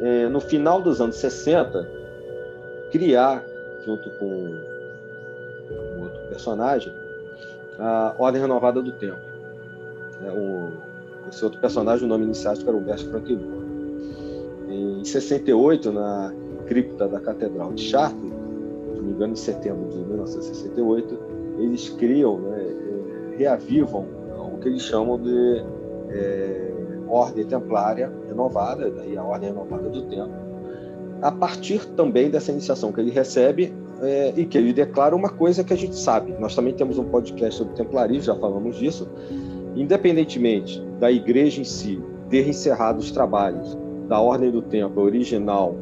é, no final dos anos 60, criar, junto com um outro personagem, a Ordem Renovada do Tempo. É, o, esse outro personagem, o nome iniciático era Humberto Franquillo. Em 68, na cripta da Catedral de Chartres, se não me engano, em setembro de 1968, eles criam, né, é, reavivam o que eles chamam de é, Ordem Templária Renovada, daí a Ordem Renovada do Tempo, a partir também dessa iniciação que ele recebe é, e que ele declara uma coisa que a gente sabe. Nós também temos um podcast sobre templarismo, já falamos disso. Independentemente da igreja em si ter encerrado os trabalhos da Ordem do Templo original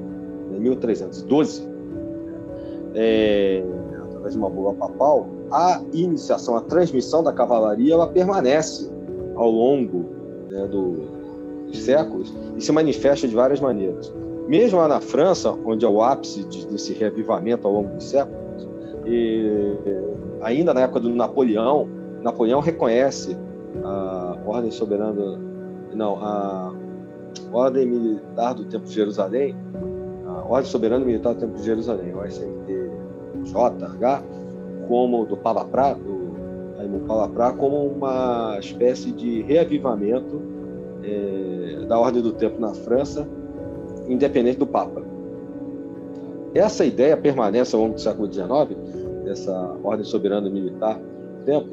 em 1312, é, através de uma boa papal, a iniciação, a transmissão da cavalaria, ela permanece ao longo né, do, dos séculos e se manifesta de várias maneiras. Mesmo lá na França, onde é o ápice desse reavivamento ao longo dos séculos, e ainda na época do Napoleão, Napoleão reconhece a ordem soberana, não, a ordem militar do Templo de Jerusalém, a ordem soberana militar do Templo de Jerusalém, o SMTJH, como do Palaprá, do Raimundo Palaprá, como uma espécie de reavivamento é, da ordem do Templo na França independente do Papa. Essa ideia permanece ao longo do século XIX, dessa ordem soberana militar do tempo,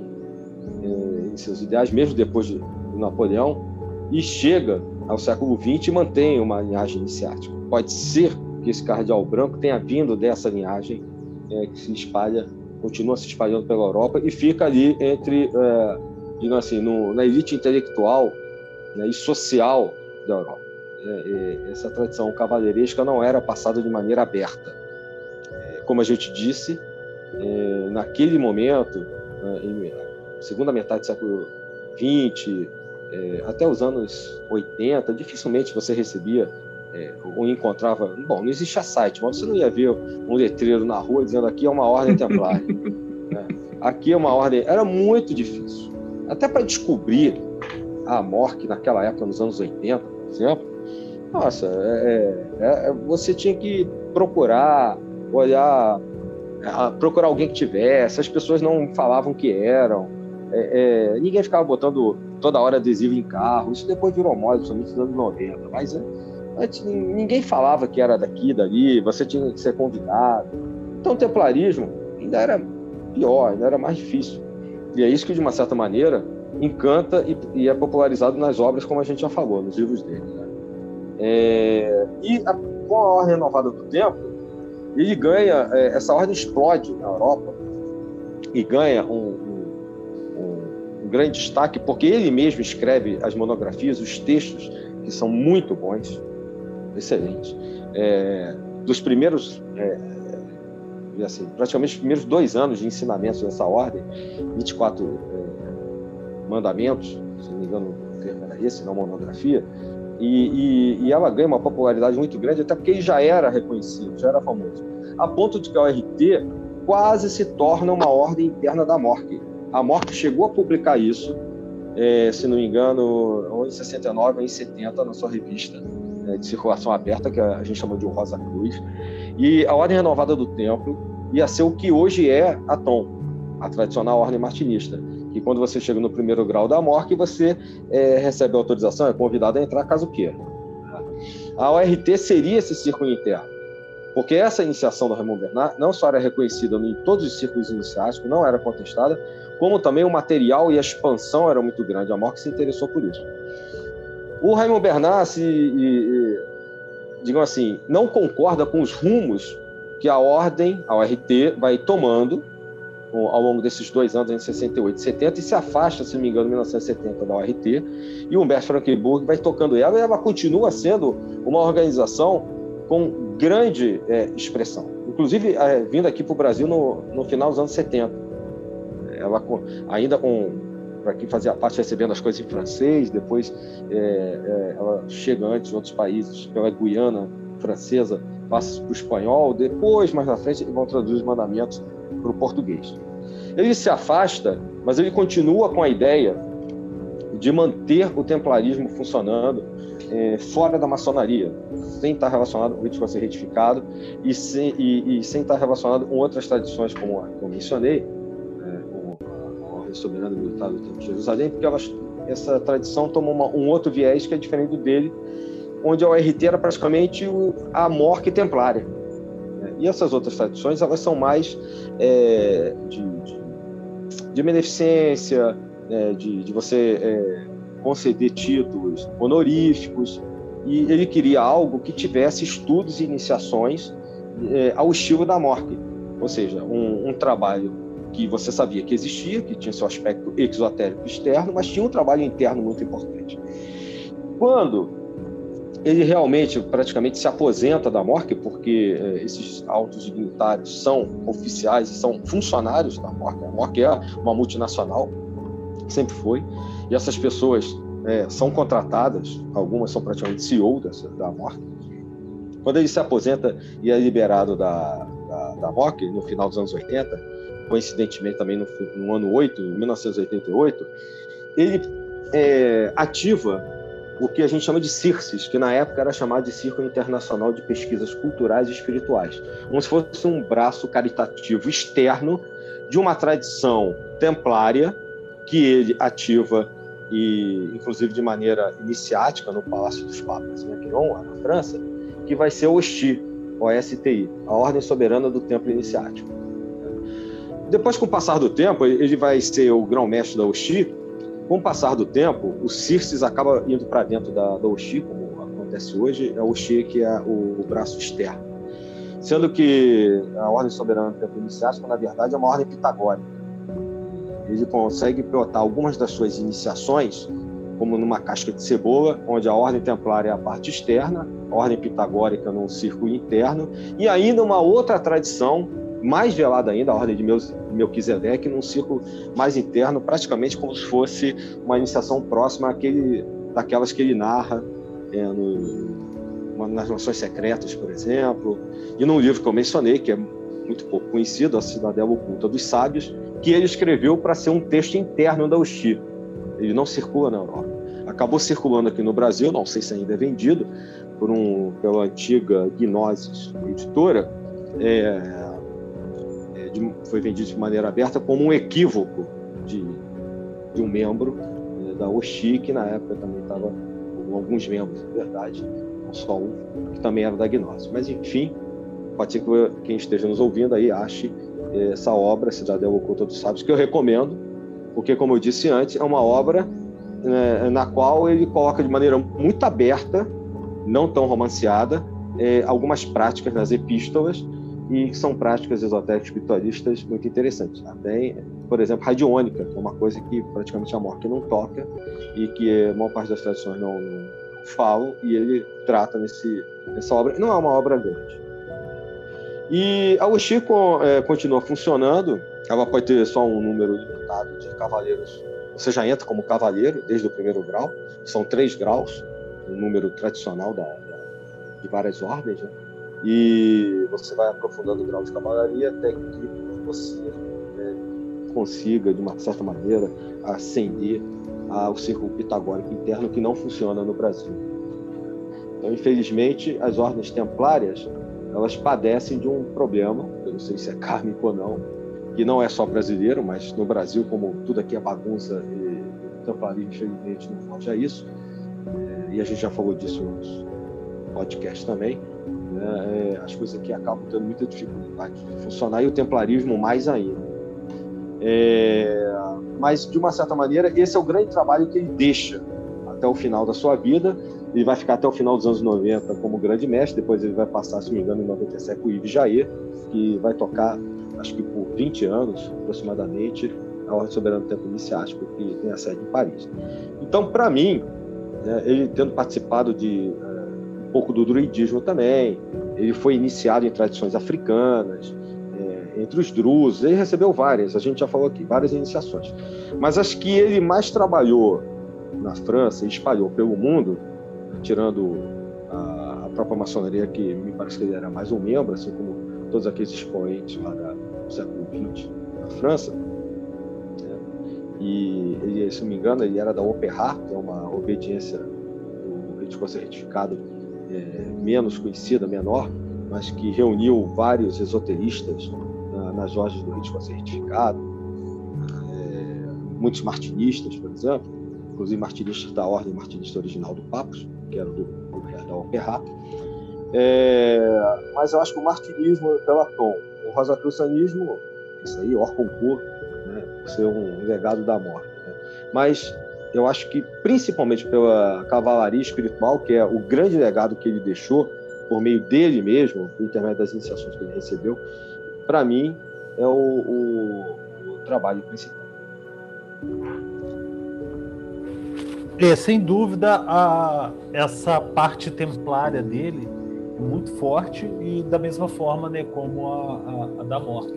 eh, em seus ideais, mesmo depois de Napoleão, e chega ao século XX e mantém uma linhagem iniciática. Pode ser que esse cardeal branco tenha vindo dessa linhagem é, que se espalha, continua se espalhando pela Europa e fica ali entre, é, assim, no, na elite intelectual né, e social da Europa. É, é, essa tradição cavalheiresca não era passada de maneira aberta. É, como a gente disse, naquele momento, em segunda metade do século XX, até os anos 80, dificilmente você recebia ou encontrava. Bom, não existia site, mas você não ia ver um letreiro na rua dizendo aqui é uma ordem templária. né? Aqui é uma ordem. Era muito difícil. Até para descobrir a morte naquela época, nos anos 80, por exemplo, nossa, é, é, é, você tinha que procurar, olhar procurar alguém que tivesse, as pessoas não falavam que eram, é, é, ninguém ficava botando toda hora adesivo em carro, isso depois virou moda, principalmente nos anos 90, mas é, antes ninguém falava que era daqui, dali, você tinha que ser convidado. Então o templarismo ainda era pior, ainda era mais difícil. E é isso que, de uma certa maneira, encanta e, e é popularizado nas obras, como a gente já falou, nos livros dele. Né? É, e a, com a Ordem Renovada do Tempo, ele ganha, é, essa ordem explode na Europa e ganha um, um, um, grande destaque, porque ele mesmo escreve as monografias, os textos, que são muito bons, excelentes. É, dos primeiros, é, assim, praticamente os primeiros dois anos de ensinamentos dessa ordem, 24 é, mandamentos, se não me engano o termo era esse, não monografia, e, e, e, ela ganha uma popularidade muito grande, até porque já era reconhecido, já era famoso. A ponto de que a ORT quase se torna uma ordem interna da MORC. A MORC chegou a publicar isso, é, se não me engano, ou em 69 ou em 70, na sua revista é, de circulação aberta, que a gente chama de Rosa Cruz. E a Ordem Renovada do Templo ia ser o que hoje é a TOM, a tradicional Ordem Martinista que quando você chega no primeiro grau da MORC, você é, recebe autorização, é convidado a entrar caso queira. A ORT seria esse círculo interno, porque essa iniciação do Raymond Bernard não só era reconhecida em todos os círculos iniciáticos, não era contestada, como também o material e a expansão era muito grande. A MORC se interessou por isso. O Raymond Bernard, se, e, e, digamos assim, não concorda com os rumos que a ordem, a ORT, vai tomando ao longo desses dois anos, em 68 e 70, e se afasta, se não me engano, em 1970 da ORT, e o Humberto Frankenburg vai tocando ela, e ela continua sendo uma organização com grande é, expressão. Inclusive, é, vindo aqui para o Brasil no, no final dos anos 70. Ela ainda com para quem fazia parte recebendo as coisas em francês, depois é, é, ela chega antes em outros países, pela Guiana francesa, passa para o espanhol, depois, mais na frente, vão traduzir os mandamentos para o português. Ele se afasta, mas ele continua com a ideia de manter o templarismo funcionando é, fora da maçonaria, sem estar relacionado com o rito ser retificado e sem, e, e sem estar relacionado com outras tradições, como a que eu mencionei, Soberana Militar do Templo de Jerusalém, porque elas, essa tradição tomou uma, um outro viés que é diferente do dele, onde a ORT era praticamente a morte templária. E essas outras tradições, elas são mais é, de, de, de, beneficência, né, de, de, você é, conceder títulos honoríficos, e ele queria algo que tivesse estudos e iniciações é, ao estilo da morte, ou seja, um, um trabalho que você sabia que existia, que tinha seu aspecto exotérico externo, mas tinha um trabalho interno muito importante. Quando ele realmente praticamente se aposenta da MORC, porque eh, esses altos dignitários são oficiais e são funcionários da MORC. A MORC é uma multinacional, sempre foi, e essas pessoas eh, são contratadas, algumas são praticamente CEO dessa, da MORC. Quando ele se aposenta e é liberado da, da, da no final dos anos 80, coincidentemente também no, no ano 8, em 1988, ele é, ativa o que a gente chama de CIRCES, que na época era chamado de Círculo Internacional de Pesquisas Culturais e Espirituais, como se fosse um braço caritativo externo de uma tradição templária que ele ativa e inclusive de maneira iniciática no Palácio dos Papas em Aquilon, lá na França, que vai ser o OSTI, OSTI, a Ordem Soberana do Templo Iniciático. Depois, com o passar do tempo, ele vai ser o grão-mestre da OSTI, com o passar do tempo, o Circes acaba indo para dentro da, da Oxi, como acontece hoje, é o Oxi que é o, o, braço externo. Sendo que a Ordem Soberana Iniciático, na verdade, é uma ordem pitagórica. Ele consegue pilotar algumas das suas iniciações, como numa casca de cebola, onde a ordem templária é a parte externa, a ordem pitagórica no círculo interno, e ainda uma outra tradição mais velada ainda, a ordem de Melquisedeque, num círculo mais interno, praticamente como se fosse uma iniciação próxima àquele, daquelas que ele narra é, no, nas Nações Secretas, por exemplo, e num livro que eu mencionei, que é muito pouco conhecido, A Cidadela Oculta dos Sábios, que ele escreveu para ser um texto interno da Uxi. Ele não circula na Europa. Acabou circulando aqui no Brasil, não sei se ainda é vendido, por um, pela antiga Gnosis editora, é, de, foi vendido de maneira aberta como um equívoco de, de um membro é, da Oxi, que na época também estava com alguns membros, na verdade, não só um, que também era da Gnose. Mas, enfim, pode ser que quem esteja nos ouvindo aí ache é, essa obra, Cidadela Oculta dos Sábios, que eu recomendo, porque, como eu disse antes, é uma obra né, na qual ele coloca de maneira muito aberta, não tão romanceada, é, algumas práticas nas epístolas, e são práticas esotéricas espiritualistas muito interessantes. Até, por exemplo, radiônica, que é uma coisa que praticamente a morte não toca e que a maior parte das tradições não, falam, e ele trata nesse, nessa obra. Não é uma obra grande. E a Uxi é, continua funcionando, ela pode ter só um número limitado de cavaleiros. Você já entra como cavaleiro desde o primeiro grau, são três graus, um número tradicional da, da, de várias ordens, né? E você vai aprofundando o grau de cavalaria até que você né, consiga, de uma certa maneira, ascender ao círculo pitagórico interno que não funciona no Brasil. Então, infelizmente, as ordens templárias elas padecem de um problema, eu não sei se é kármico ou não, que não é só brasileiro, mas no Brasil, como tudo aqui é bagunça e o templarismo, infelizmente, não foge a isso, é, e a gente já falou disso nos podcasts também, né, é, as coisas aqui acabam tendo muita dificuldade de funcionar e o templarismo mais ainda. É, mas, de uma certa maneira, esse é o grande trabalho que ele deixa até o final da sua vida. Ele vai ficar até o final dos anos 90 como grande mestre, depois ele vai passar, se não me engano, em 97 com o Yves Jair, que vai tocar, acho que por 20 anos aproximadamente, a Ordem Soberana do Tempo Iniciático, que tem a sede em Paris. Então, para mim, né, ele tendo participado de um pouco do druidismo também. Ele foi iniciado em tradições africanas, é, entre os drusos. Ele recebeu várias, a gente já falou aqui, várias iniciações. Mas as que ele mais trabalhou na França e espalhou pelo mundo, tirando a, a própria maçonaria, que me parece que ele era mais um membro, assim como todos aqueles expoentes lá da, do século XX na França. Né? E se não me engano, ele era da Opera, que é uma obediência do rito certificado é, menos conhecida, menor, mas que reuniu vários esoteristas na, nas lojas do ritmo certificado, é, muitos martinistas, por exemplo, inclusive martinistas da ordem martinista original do Papos, que era do, do da Opera. É, mas eu acho que o martinismo é Pelaton, o rosacrucianismo, isso aí, Orconcourt, né, ser um legado da morte. Né? Mas eu acho que principalmente pela cavalaria espiritual, que é o grande legado que ele deixou por meio dele mesmo, por intermédio das iniciações que ele recebeu, para mim é o, o, o, trabalho principal. É, sem dúvida, a, essa parte templária dele é muito forte e da mesma forma né, como a, a, a da morte.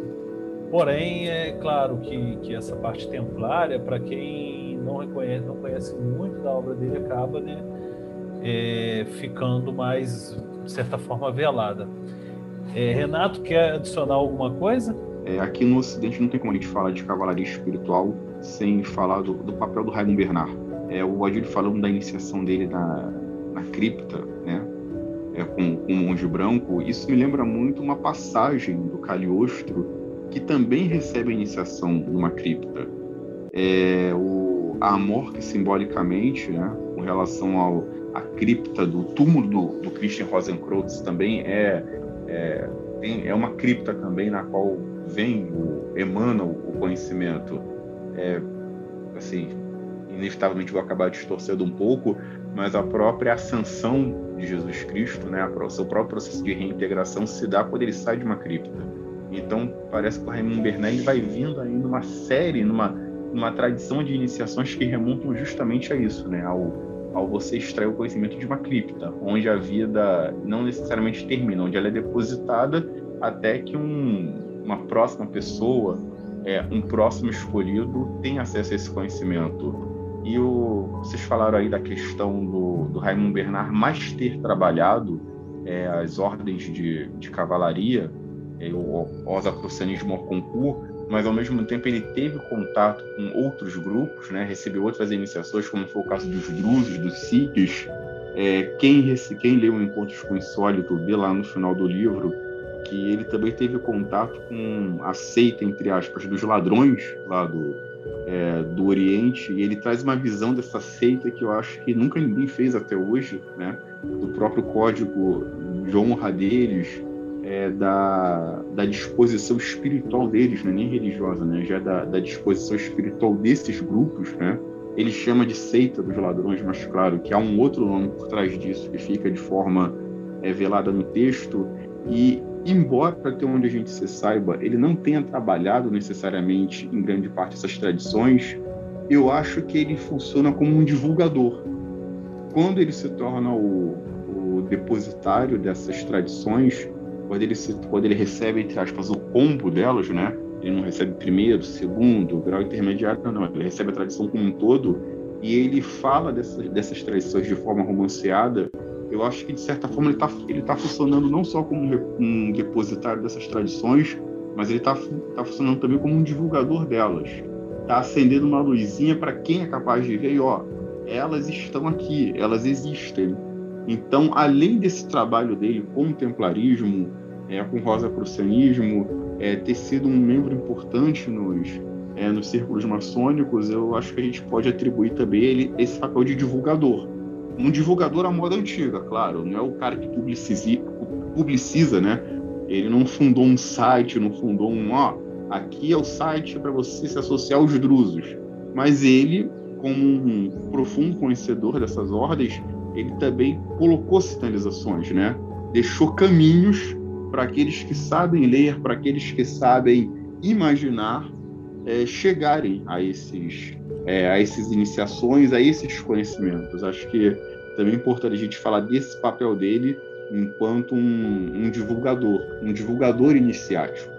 Porém, é claro que, que essa parte templária, para quem não reconhece, não conhece muito da obra dele, acaba né, é, ficando mais, de certa forma, velada. É, Renato, quer adicionar alguma coisa? É, aqui no Ocidente não tem como a gente falar de cavalaria espiritual sem falar do, do papel do Raimundo Bernard. É, o Adilho falando da iniciação dele na, na cripta, né? É, com, com o monge branco, isso me lembra muito uma passagem do Caliostro, que também recebe a iniciação numa cripta. É, o a Amor, que simbolicamente, né, com relação ao, à cripta do túmulo do, do Christian Rosenkreutz, também é, é, tem, é uma cripta também na qual vem, o, emana o, o conhecimento. É, assim, inevitavelmente vou acabar distorcendo um pouco, mas a própria ascensão de Jesus Cristo, né, o seu próprio processo de reintegração se dá quando ele sai de uma cripta. Então, parece que o Raimundo Bernard vai vindo aí numa série, numa uma tradição de iniciações que remontam justamente a isso, né? Ao, ao você extrair o conhecimento de uma cripta, onde a vida não necessariamente termina, onde ela é depositada até que um, uma próxima pessoa, é, um próximo escolhido, tenha acesso a esse conhecimento. E o, vocês falaram aí da questão do, do Raimundo Bernard mais ter trabalhado é, as ordens de, de cavalaria, é, o Osacrucianismo ao concurso, mas ao mesmo tempo ele teve contato com outros grupos, né? recebeu outras iniciações, como foi o caso dos drusos, dos sikhs. É, quem, quem leu Encontros com o Insólito vê lá no final do livro que ele também teve contato com a seita, entre aspas, dos ladrões lá do, é, do Oriente, e ele traz uma visão dessa seita que eu acho que nunca ninguém fez até hoje, né? do próprio código de honra deles, é, da, da disposição espiritual deles, não é nem religiosa, né? já da, da disposição espiritual desses grupos, né? ele chama de seita dos ladrões, mas claro que há um outro nome por trás disso que fica de forma é, velada no texto, e embora até onde a gente se saiba, ele não tenha trabalhado necessariamente em grande parte essas tradições, eu acho que ele funciona como um divulgador. Quando ele se torna o, o depositário dessas tradições, quando ele, se, quando ele recebe, entre aspas, o combo delas, né? Ele não recebe primeiro, segundo, grau intermediário, não, não. Ele recebe a tradição como um todo e ele fala dessas, dessas tradições de forma romanceada eu acho que de certa forma ele está ele tá funcionando não só como um depositário dessas tradições, mas ele está tá funcionando também como um divulgador delas. Está acendendo uma luzinha para quem é capaz de ver, e, ó, elas estão aqui, elas existem. Então, além desse trabalho dele com o templarismo, é, com o rosacrucianismo, é, ter sido um membro importante nos, é, nos círculos maçônicos, eu acho que a gente pode atribuir também ele esse papel de divulgador um divulgador à moda antiga, claro, não é o cara que publiciza, publiciza né? Ele não fundou um site, não fundou um, ó, aqui é o site para você se associar aos drusos. Mas ele, como um profundo conhecedor dessas ordens, ele também colocou sinalizações, né? Deixou caminhos para aqueles que sabem ler, para aqueles que sabem imaginar, é, chegarem a esses é, a essas iniciações, a esses conhecimentos. Acho que também é importante a gente falar desse papel dele enquanto um, um divulgador, um divulgador iniciático.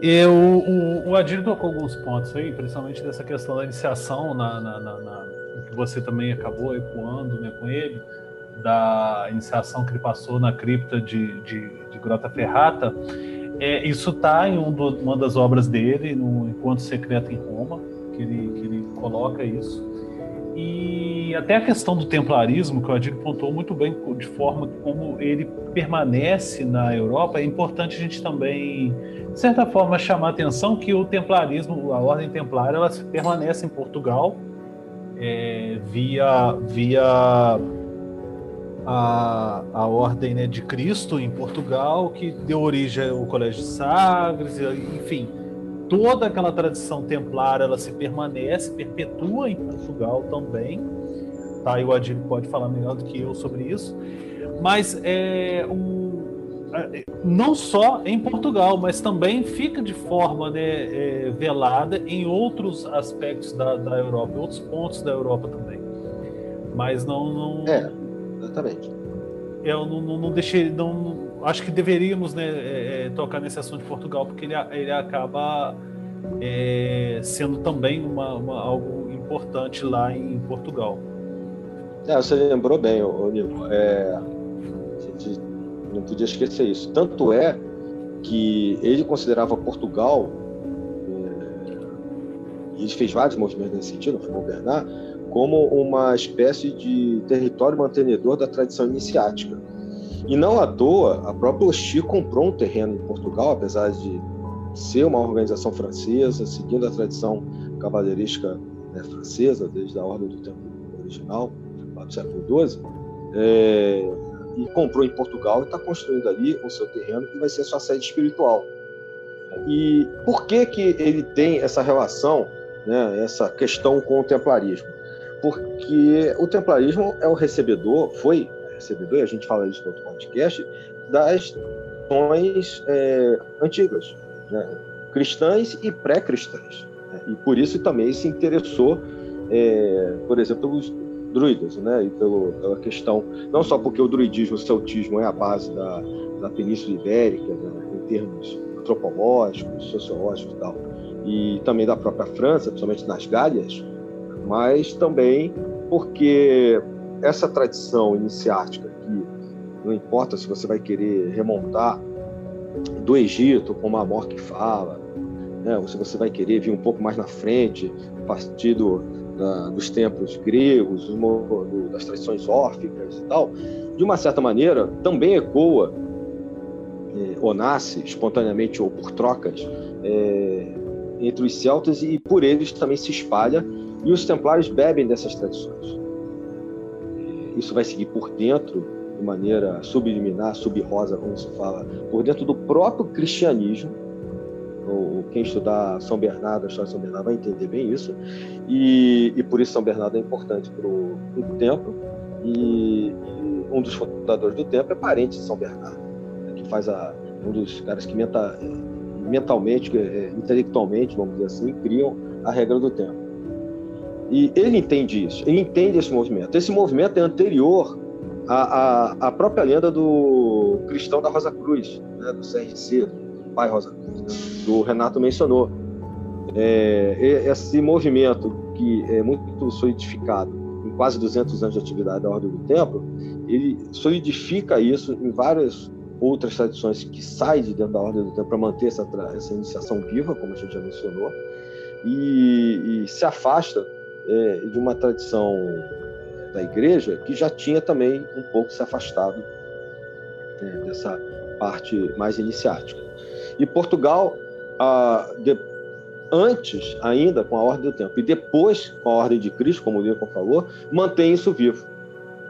Eu, o, o Adir tocou alguns pontos aí, principalmente dessa questão da iniciação, na, na, na, na que você também acabou ecoando né, com ele, da iniciação que ele passou na cripta de, de, de Grota Ferrata. É, isso está em um do, uma das obras dele, no Encontro Secreto em Roma, que ele, que ele coloca isso. E até a questão do templarismo, que o Adir pontuou muito bem, de forma como ele permanece na Europa, é importante a gente também, de certa forma, chamar a atenção que o templarismo, a ordem templária, ela permanece em Portugal é, via, via a, a Ordem né, de Cristo em Portugal, que deu origem ao Colégio de Sagres, enfim, toda aquela tradição templar ela se permanece, perpetua em Portugal também. Tá, e o Adilho pode falar melhor do que eu sobre isso. Mas é um, é, não só em Portugal, mas também fica de forma né, é, velada em outros aspectos da, da Europa, outros pontos da Europa também. Mas não, não, é. Exatamente. Eu não, não, não deixei. Não, acho que deveríamos né, é, é, tocar nesse assunto de Portugal, porque ele, ele acaba é, sendo também uma, uma, algo importante lá em Portugal. É, você lembrou bem, Nico. É, a gente não podia esquecer isso. Tanto é que ele considerava Portugal, é, e ele fez vários movimentos nesse sentido, foi governar, como uma espécie de território mantenedor da tradição iniciática. E não à toa, a própria Osti comprou um terreno em Portugal, apesar de ser uma organização francesa, seguindo a tradição cavaleirística né, francesa, desde a Ordem do Tempo original, do século XII, é, e comprou em Portugal e está construindo ali o seu terreno, que vai ser a sua sede espiritual. E por que, que ele tem essa relação, né, essa questão com o templarismo? Porque o templarismo é o recebedor, foi recebedor, e a gente fala isso no outro podcast, das tradições é, antigas, né? cristãs e pré-cristãs. Né? E por isso também se interessou, é, por exemplo, pelos druidas, né? e pelo, pela questão, não só porque o druidismo, o celtismo é a base da, da Península Ibérica, né? em termos antropológicos, sociológicos e tal, e também da própria França, principalmente nas Gálias, mas também porque essa tradição iniciática que não importa se você vai querer remontar do Egito, como a que fala, né, ou se você vai querer vir um pouco mais na frente, a partir do, da, dos templos gregos, das tradições órficas e tal, de uma certa maneira também ecoa é, ou nasce espontaneamente ou por trocas é, entre os celtas e por eles também se espalha e os templários bebem dessas tradições. Isso vai seguir por dentro de maneira subliminar, subrosa, como se fala, por dentro do próprio cristianismo. Quem estudar São Bernardo, a história de São Bernardo, vai entender bem isso. E, e por isso São Bernardo é importante para o templo. E, e, um dos fundadores do templo é parente de São Bernardo, né, que faz a, um dos caras que menta, mentalmente, é, intelectualmente, vamos dizer assim, criam a regra do templo. E ele entende isso, ele entende esse movimento. Esse movimento é anterior à, à, à própria lenda do cristão da Rosa Cruz, né, do CRC, do pai Rosa Cruz, né, do Renato mencionou. É, esse movimento que é muito solidificado em quase 200 anos de atividade da Ordem do Templo, ele solidifica isso em várias outras tradições que saem de dentro da Ordem do Templo para manter essa, essa iniciação viva, como a gente já mencionou, e, e se afasta é, de uma tradição da igreja que já tinha também um pouco se afastado é, dessa parte mais iniciática. E Portugal, ah, de, antes ainda com a Ordem do Tempo e depois com a Ordem de Cristo, como o Lincoln falou, mantém isso vivo.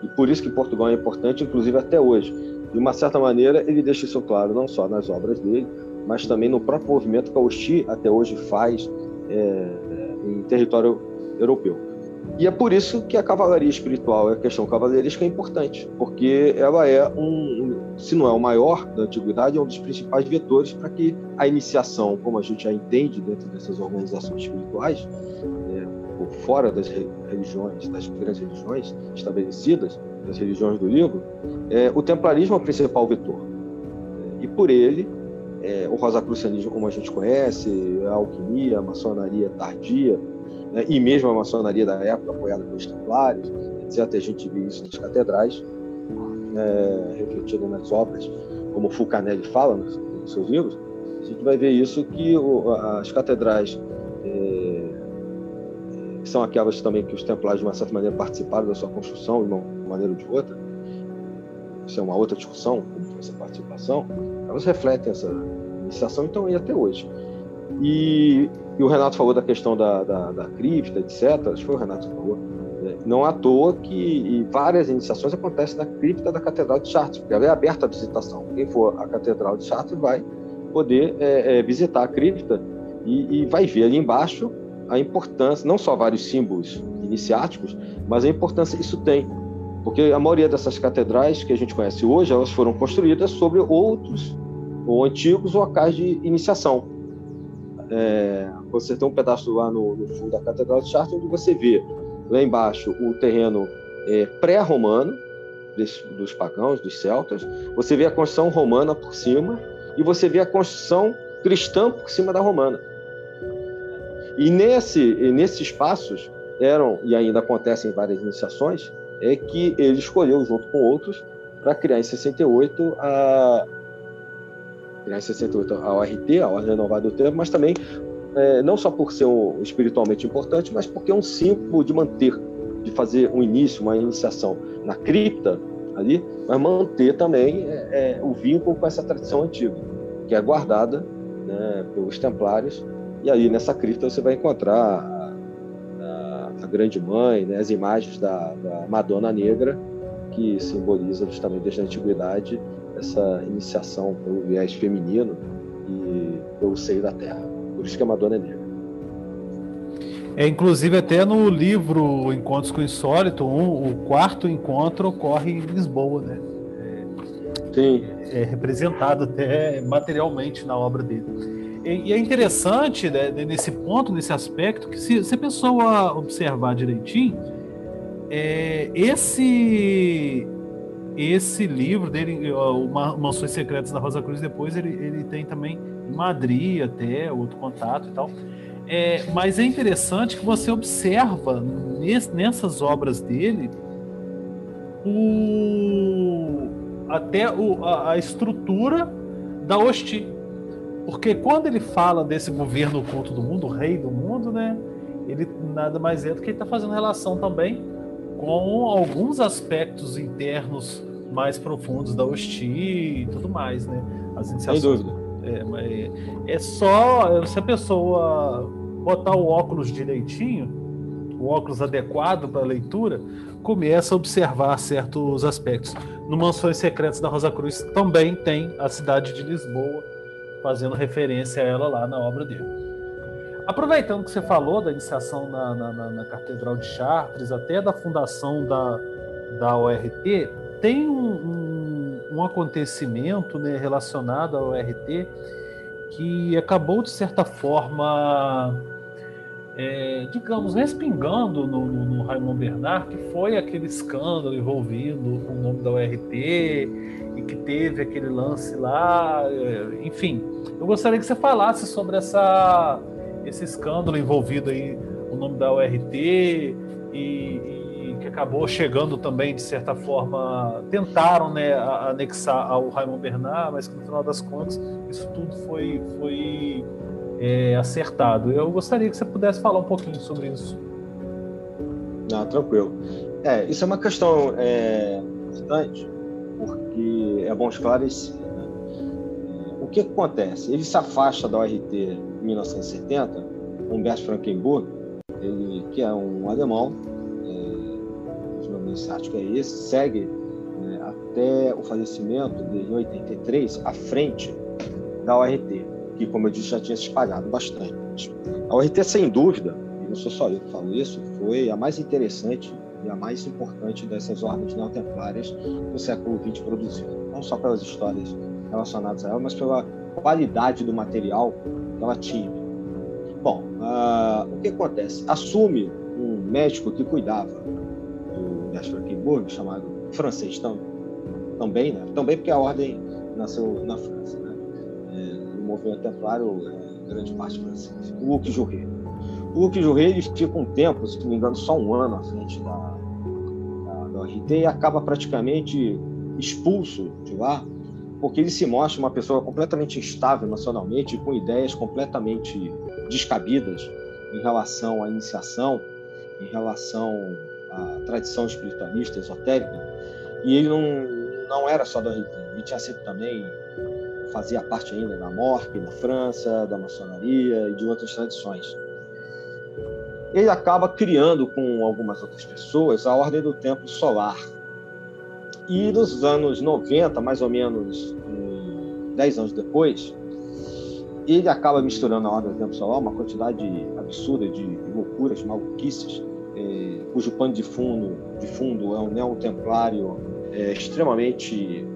E por isso que Portugal é importante, inclusive até hoje. De uma certa maneira, ele deixa isso claro não só nas obras dele, mas também no próprio movimento que a Osti até hoje faz é, em território europeu. E é por isso que a cavalaria espiritual, a questão cavaleirística é importante, porque ela é um, se não é o maior da antiguidade, é um dos principais vetores para que a iniciação, como a gente já entende dentro dessas organizações espirituais, é, por fora das religiões, das grandes religiões estabelecidas, das religiões do livro, é, o templarismo é o principal vetor. E por ele, é, o rosacrucianismo, como a gente conhece, a alquimia, a maçonaria tardia, né, e mesmo a maçonaria da época, apoiada pelos templários, etc. A gente vê isso nas catedrais, é, refletido nas obras, como Fulcanelli fala nos, nos, seus livros, a gente vai ver isso que o, as catedrais é, são aquelas também que os templários, de uma certa maneira, participaram da sua construção, de uma maneira ou de outra, isso é uma outra discussão, como essa participação, elas refletem essa iniciação, então, e até hoje. E e o Renato falou da questão da, da, da cripta, etc. Acho que foi o Renato que falou. Né? Não à toa que várias iniciações acontecem na cripta da Catedral de Chartres, porque ela é aberta à visitação. Quem for à Catedral de Chartres vai poder é, é, visitar a cripta e, e vai ver ali embaixo a importância, não só vários símbolos iniciáticos, mas a importância que isso tem. Porque a maioria dessas catedrais que a gente conhece hoje, elas foram construídas sobre outros ou antigos locais de iniciação. É, você tem um pedaço lá no, no, fundo da Catedral de Chartres, onde você vê lá embaixo o terreno é, pré-romano, dos pagãos, dos celtas, você vê a construção romana por cima e você vê a construção cristã por cima da romana. E nesse, nesses espaços eram, e ainda acontecem várias iniciações, é que ele escolheu, junto com outros, para criar em 68 a, 68 a ORT, a Ordem Renovada do Tempo, mas também é, não só por ser um, espiritualmente importante, mas porque é um símbolo de manter, de fazer um início, uma iniciação na cripta ali, mas manter também é, é, o vínculo com essa tradição antiga, que é guardada né, pelos templários. E aí nessa cripta você vai encontrar a, a, a Grande Mãe, né, as imagens da, da Madonna Negra, que simboliza justamente desde a antiguidade essa iniciação pelo viés feminino e pelo seio da terra. Por isso que a Madonna é negra. É, inclusive, até no livro Encontros com o Insólito, um, o quarto encontro ocorre em Lisboa, né? Sim. É, é representado até materialmente na obra dele. E, e é interessante, né, nesse ponto, nesse aspecto, que se, se a pessoa observar direitinho, é, esse esse livro dele, o Mansões Secretas da Rosa Cruz, depois ele, ele tem também em Madrid até, outro contato e tal. É, mas é interessante que você observa nessas obras dele o, até o, a, a estrutura da Osti. Porque quando ele fala desse governo oculto do mundo, o rei do mundo, né? ele nada mais é do que está fazendo relação também com alguns aspectos internos mais profundos da Osti e tudo mais, né? As iniciações. Sem dúvida. É, mas é só se a pessoa botar o óculos direitinho, o óculos adequado para a leitura, começa a observar certos aspectos. No Mansões Secretas da Rosa Cruz também tem a cidade de Lisboa, fazendo referência a ela lá na obra dele. Aproveitando que você falou da iniciação na, na, na Catedral de Chartres, até da fundação da, da ORT, tem um, um, um acontecimento né, relacionado ao ORT que acabou, de certa forma, é, digamos, respingando no, no, no Bernard, que foi aquele escândalo envolvido com o nome da URT e que teve aquele lance lá, é, enfim. Eu gostaria que você falasse sobre essa, esse escândalo envolvido aí, o nome da URT e, e que acabou chegando também, de certa forma, tentaram né, anexar ao Raymond Bernard, mas que no final das contas isso tudo foi, foi é, acertado. Eu gostaria que você pudesse falar um pouquinho sobre isso. Não, tranquilo. É, isso é uma questão é, importante, porque é bom esclarecer. Né? O que, que, acontece? Ele se afasta da ORT 1970, Humberto Frankenburg, ele, que é um alemão, é, o nome é esse, segue né, até o falecimento dele em 83 à frente da ORT que, como eu disse, já tinha se espalhado bastante. A ORT, sem dúvida, e não sou só eu que falo isso, foi a mais interessante e a mais importante dessas ordens neotemplárias que o século XX produziu. Não só pelas histórias relacionadas a ela, mas pela qualidade do material ela tinha. Bom, uh, o que acontece? Assume um médico que cuidava do Gastro-Quimburg, chamado francês também, né? também porque a ordem nasceu na França. Né? movimento templário é, grande parte francês, o Luc Jouré. O Luc Jouré ele fica um tempo, se não me engano, só um ano à frente da, da, da ORT e acaba praticamente expulso de lá, porque ele se mostra uma pessoa completamente instável nacionalmente, com ideias completamente descabidas em relação à iniciação, em relação à tradição espiritualista, esotérica, e ele não, não era só da ORT, ele tinha sido também fazia parte ainda da Morque, da França, da maçonaria e de outras tradições. Ele acaba criando com algumas outras pessoas a Ordem do Templo Solar. E nos anos 90, mais ou menos 10 anos depois, ele acaba misturando a Ordem do Templo Solar, uma quantidade absurda de loucuras, maluquices, é, cujo pano de fundo, de fundo é um neotemplário é, extremamente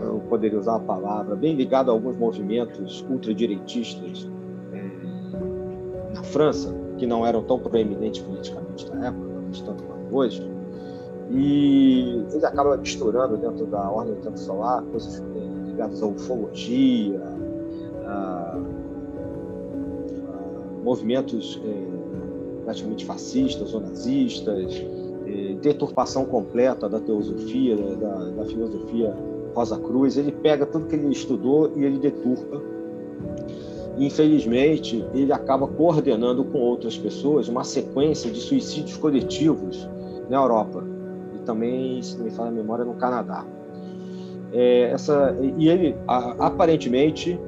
eu poderia usar a palavra, bem ligado a alguns movimentos ultradireitistas é, na França, que não eram tão proeminentes politicamente na época, mas tanto quanto hoje. E ele acaba misturando dentro da ordem do tempo solar coisas é, ligadas à ufologia, a, a movimentos é, praticamente fascistas ou nazistas, é, deturpação completa da teosofia, da, da filosofia Rosa Cruz, ele pega tudo que ele estudou e ele deturpa. Infelizmente, ele acaba coordenando com outras pessoas uma sequência de suicídios coletivos na Europa também, se não me fala a memória, no Canadá. É, essa, e ele, aparentemente,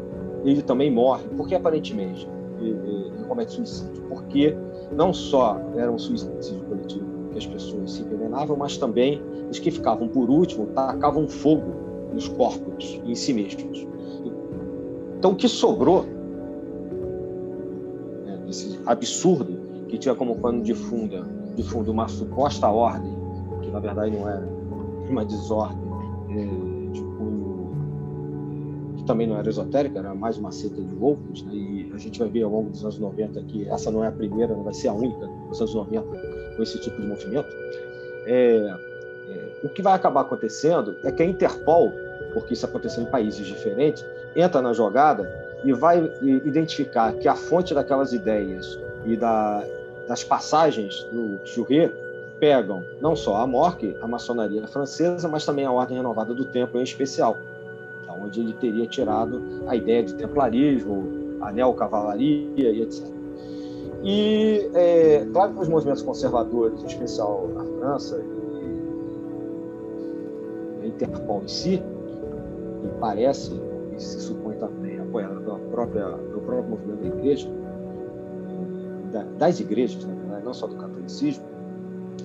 ele também morre. Por que aparentemente ele, ele comete suicídio? Porque não só era um suicídio coletivo que as pessoas se envenenavam, mas também os que ficavam por último tacavam fogo nos corpos em si mesmos. Então, o que sobrou né, desse absurdo que tinha como pano de fundo, de fundo uma suposta ordem, na verdade não era uma desordem é, de cunho que também não era esotérica, era mais uma seita de loucos, né? e a gente vai ver ao longo dos anos 90 que essa não é a primeira, não vai ser a única dos anos 90 com esse tipo de movimento. É, é, o que vai acabar acontecendo é que a Interpol porque isso aconteceu em países diferentes, entra na jogada e vai identificar que a fonte daquelas ideias e da, das passagens do Churré pegam não só a Morque, a maçonaria francesa, mas também a Ordem Renovada do Templo em especial, onde ele teria tirado a ideia de templarismo, a neocavalaria e etc. E, é, claro que os movimentos conservadores, em especial na França, a Interpol em si, que parece, e se supõe também, apoiada pela própria, pelo próprio movimento da igreja, das igrejas, não só do catolicismo,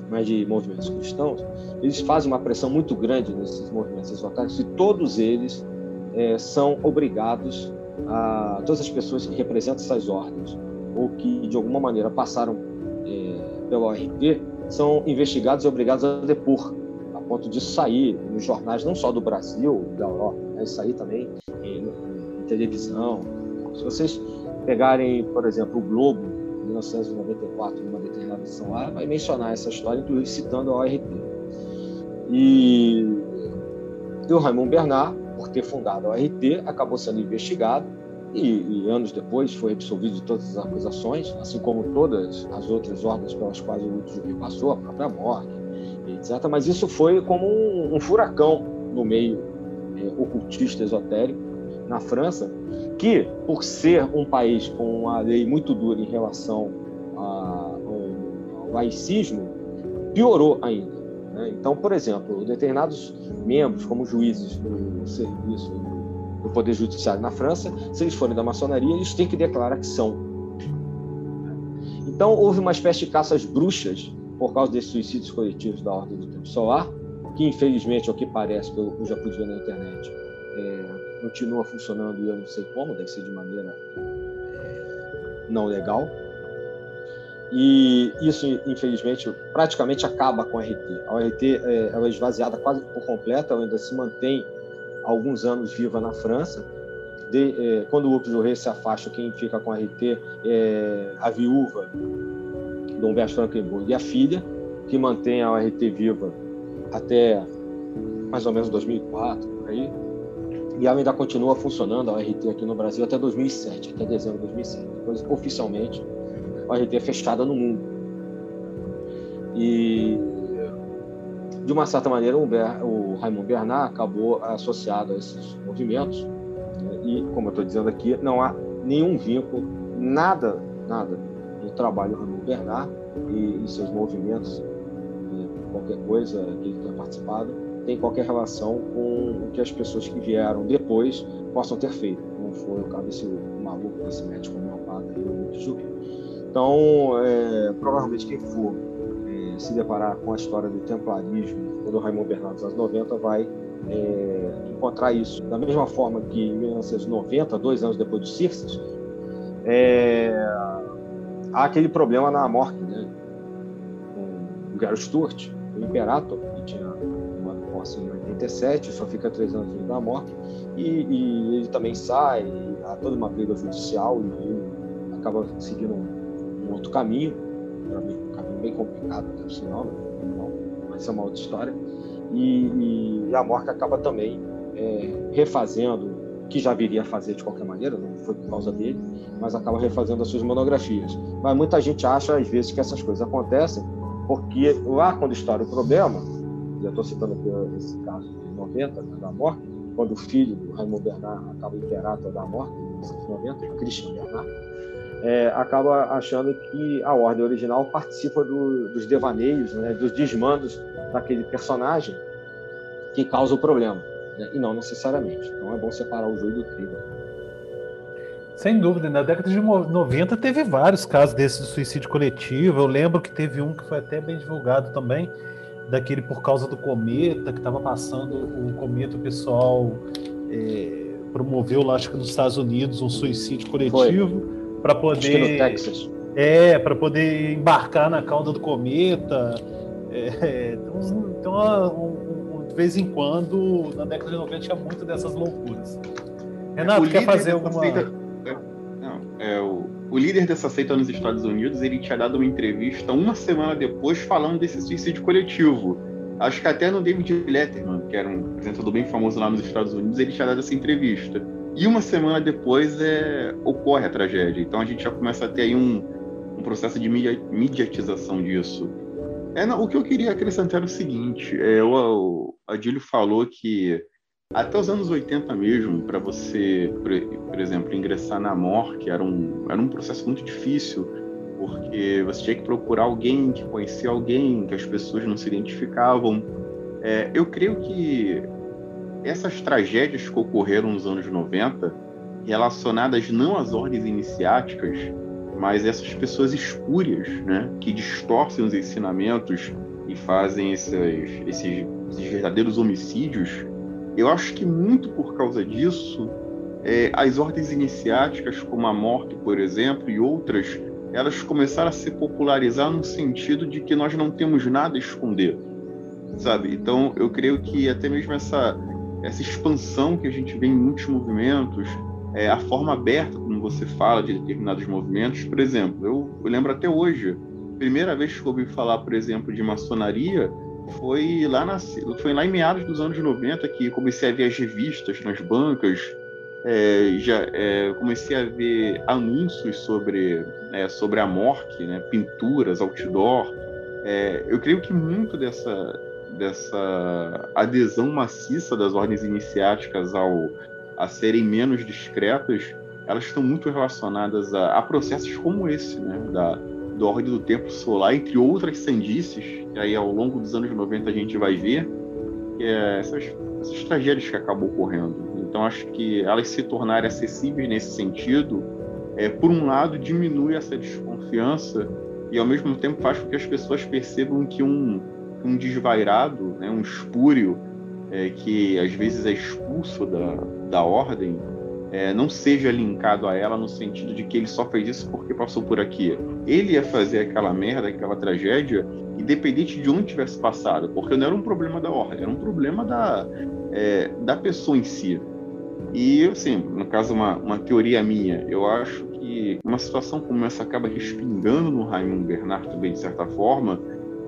mas de movimentos cristãos, eles fazem uma pressão muito grande nesses movimentos esotéricos e todos eles é, são obrigados a todas as pessoas que representam essas ordens ou que de alguma maneira passaram é, pelo ORP são investigados e obrigados a depor a ponto de sair nos jornais não só do Brasil da Europa, né, sair também em, em televisão. Se vocês pegarem, por exemplo, o Globo 1994, numa determinada edição lá, vai mencionar essa história, inclusive citando a ORT. E, o Raymond Bernard, por ter fundado a ORT, acabou sendo investigado e, e, anos depois foi absolvido de todas as acusações, assim como todas as outras ordens pelas quais o Jubi passou, a própria morte, etc. Mas isso foi como um, um furacão no meio é, ocultista esotérico na França, que, por ser um país com uma lei muito dura em relação a, ao, ao laicismo, piorou ainda. Né? Então, por exemplo, determinados membros, como juízes do serviço do Poder Judiciário na França, se eles forem da maçonaria, eles têm que declarar que são. Então, houve uma espécie de caças bruxas por causa desses suicídios coletivos da Ordem do Tempo Solar, que, infelizmente, ao que parece, pelo que eu já pude ver na internet, é, continua funcionando e eu não sei como, deve ser de maneira é, não legal. E isso, infelizmente, praticamente acaba com a RT. A RT é, é esvaziada quase por completo, ela ainda se mantém alguns anos viva na França. De, é, quando o Rei se afasta, quem fica com a RT é a viúva do Humberto Frankenburg e a filha, que mantém a RT viva até mais ou menos 2004, por aí e ela ainda continua funcionando, a ORT aqui no Brasil, até 2007, até dezembro de 2007. Depois, oficialmente, a ORT é fechada no mundo. E, de uma certa maneira, o, Ber, o Raymond Bernard acabou associado a esses movimentos. Né? E, como eu estou dizendo aqui, não há nenhum vínculo, nada, nada no trabalho do Raymond Bernard e, e seus movimentos, né? qualquer coisa que ele tenha participado, tem qualquer relação com o que as pessoas que vieram depois possam ter feito, como foi o caso desse maluco, desse médico homeopata aí, o Jubi. Então, é, provavelmente quem for é, se deparar com a história do templarismo do Raymond Bernardo dos anos 90 vai é, encontrar isso. Da mesma forma que em 1990, dois anos depois de Circes, é, há aquele problema na Mork, né? com o Gary Stewart, o Imperator, que tinha posse em 87, só fica três anos da morte, e, e, ele também sai, há toda uma briga judicial, e ele acaba seguindo um, um outro caminho, um caminho bem complicado, até o sinal, mas é uma outra história, e, e a morte acaba também é, refazendo, que já viria a fazer de qualquer maneira, não foi por causa dele, mas acaba refazendo as suas monografias. Mas muita gente acha, às vezes, que essas coisas acontecem porque lá, quando estoura o problema, já estou citando aqui esse caso de 90, né, da morte, quando o filho do Raymond Bernard acaba imperator da morte, em 1990, Christian Bernard, é, acaba achando que a ordem original participa do, dos devaneios, né, dos desmandos daquele personagem que causa o problema, né, e não necessariamente. Então é bom separar o joio do trigo. Sem dúvida, na década de 90 teve vários casos desses de suicídio coletivo. Eu lembro que teve um que foi até bem divulgado também, daquele por causa do cometa que estava passando o cometa, o pessoal é, promoveu lá, acho que nos Estados Unidos, um suicídio coletivo para poder. É, para poder embarcar na cauda do cometa. É, então, então um, um, de vez em quando, na década de 90, tinha muito dessas loucuras. Renato, quer fazer alguma. Não, é o o líder dessa seita nos Estados Unidos, ele tinha dado uma entrevista uma semana depois falando desse suicídio coletivo. Acho que até no David Letterman, que era um apresentador bem famoso lá nos Estados Unidos, ele tinha dado essa entrevista. E uma semana depois é, ocorre a tragédia. Então a gente já começa a ter aí um, um processo de mediatização disso. É, não, o que eu queria acrescentar era o seguinte: é, o, o Adílio falou que até os anos 80 mesmo, para você, por, exemplo, ingressar na MOR, que era um, era um processo muito difícil, porque você tinha que procurar alguém que conhecia alguém, que as pessoas não se identificavam. É, eu creio que essas tragédias que ocorreram nos anos 90, relacionadas não às ordens iniciáticas, mas essas pessoas espúrias, né, que distorcem os ensinamentos e fazem esses, esses, esses verdadeiros homicídios, eu acho que muito por causa disso, é, as ordens iniciáticas, como a morte, por exemplo, e outras, elas começaram a se popularizar no sentido de que nós não temos nada a esconder, sabe? Então, eu creio que até mesmo essa essa expansão que a gente vê em muitos movimentos, é, a forma aberta como você fala de determinados movimentos, por exemplo, eu, eu lembro até hoje, primeira vez que eu ouvi falar, por exemplo, de maçonaria foi lá, na, foi lá em meados dos anos 90 que comecei a ver as revistas nas bancas, é, já é, comecei a ver anúncios sobre, é, sobre a morte, né, pinturas, outdoor. É, eu creio que muito dessa, dessa adesão maciça das ordens iniciáticas ao, a serem menos discretas, elas estão muito relacionadas a, a processos como esse, né, da, da Ordem do Templo Solar, entre outras sandices, que aí ao longo dos anos 90 a gente vai ver, é essas, essas tragédias que acabam ocorrendo. Então acho que elas se tornarem acessíveis nesse sentido, é, por um lado, diminui essa desconfiança e ao mesmo tempo faz com que as pessoas percebam que um, um desvairado, né, um espúrio, é, que às vezes é expulso da, da ordem, é, não seja linkado a ela no sentido de que ele só fez isso porque passou por aqui. Ele ia fazer aquela merda, aquela tragédia, independente de onde tivesse passado, porque não era um problema da ordem, era um problema da, é, da pessoa em si. E, assim, no caso, uma, uma teoria minha, eu acho que uma situação como essa acaba respingando no Raimundo Bernard também, de certa forma,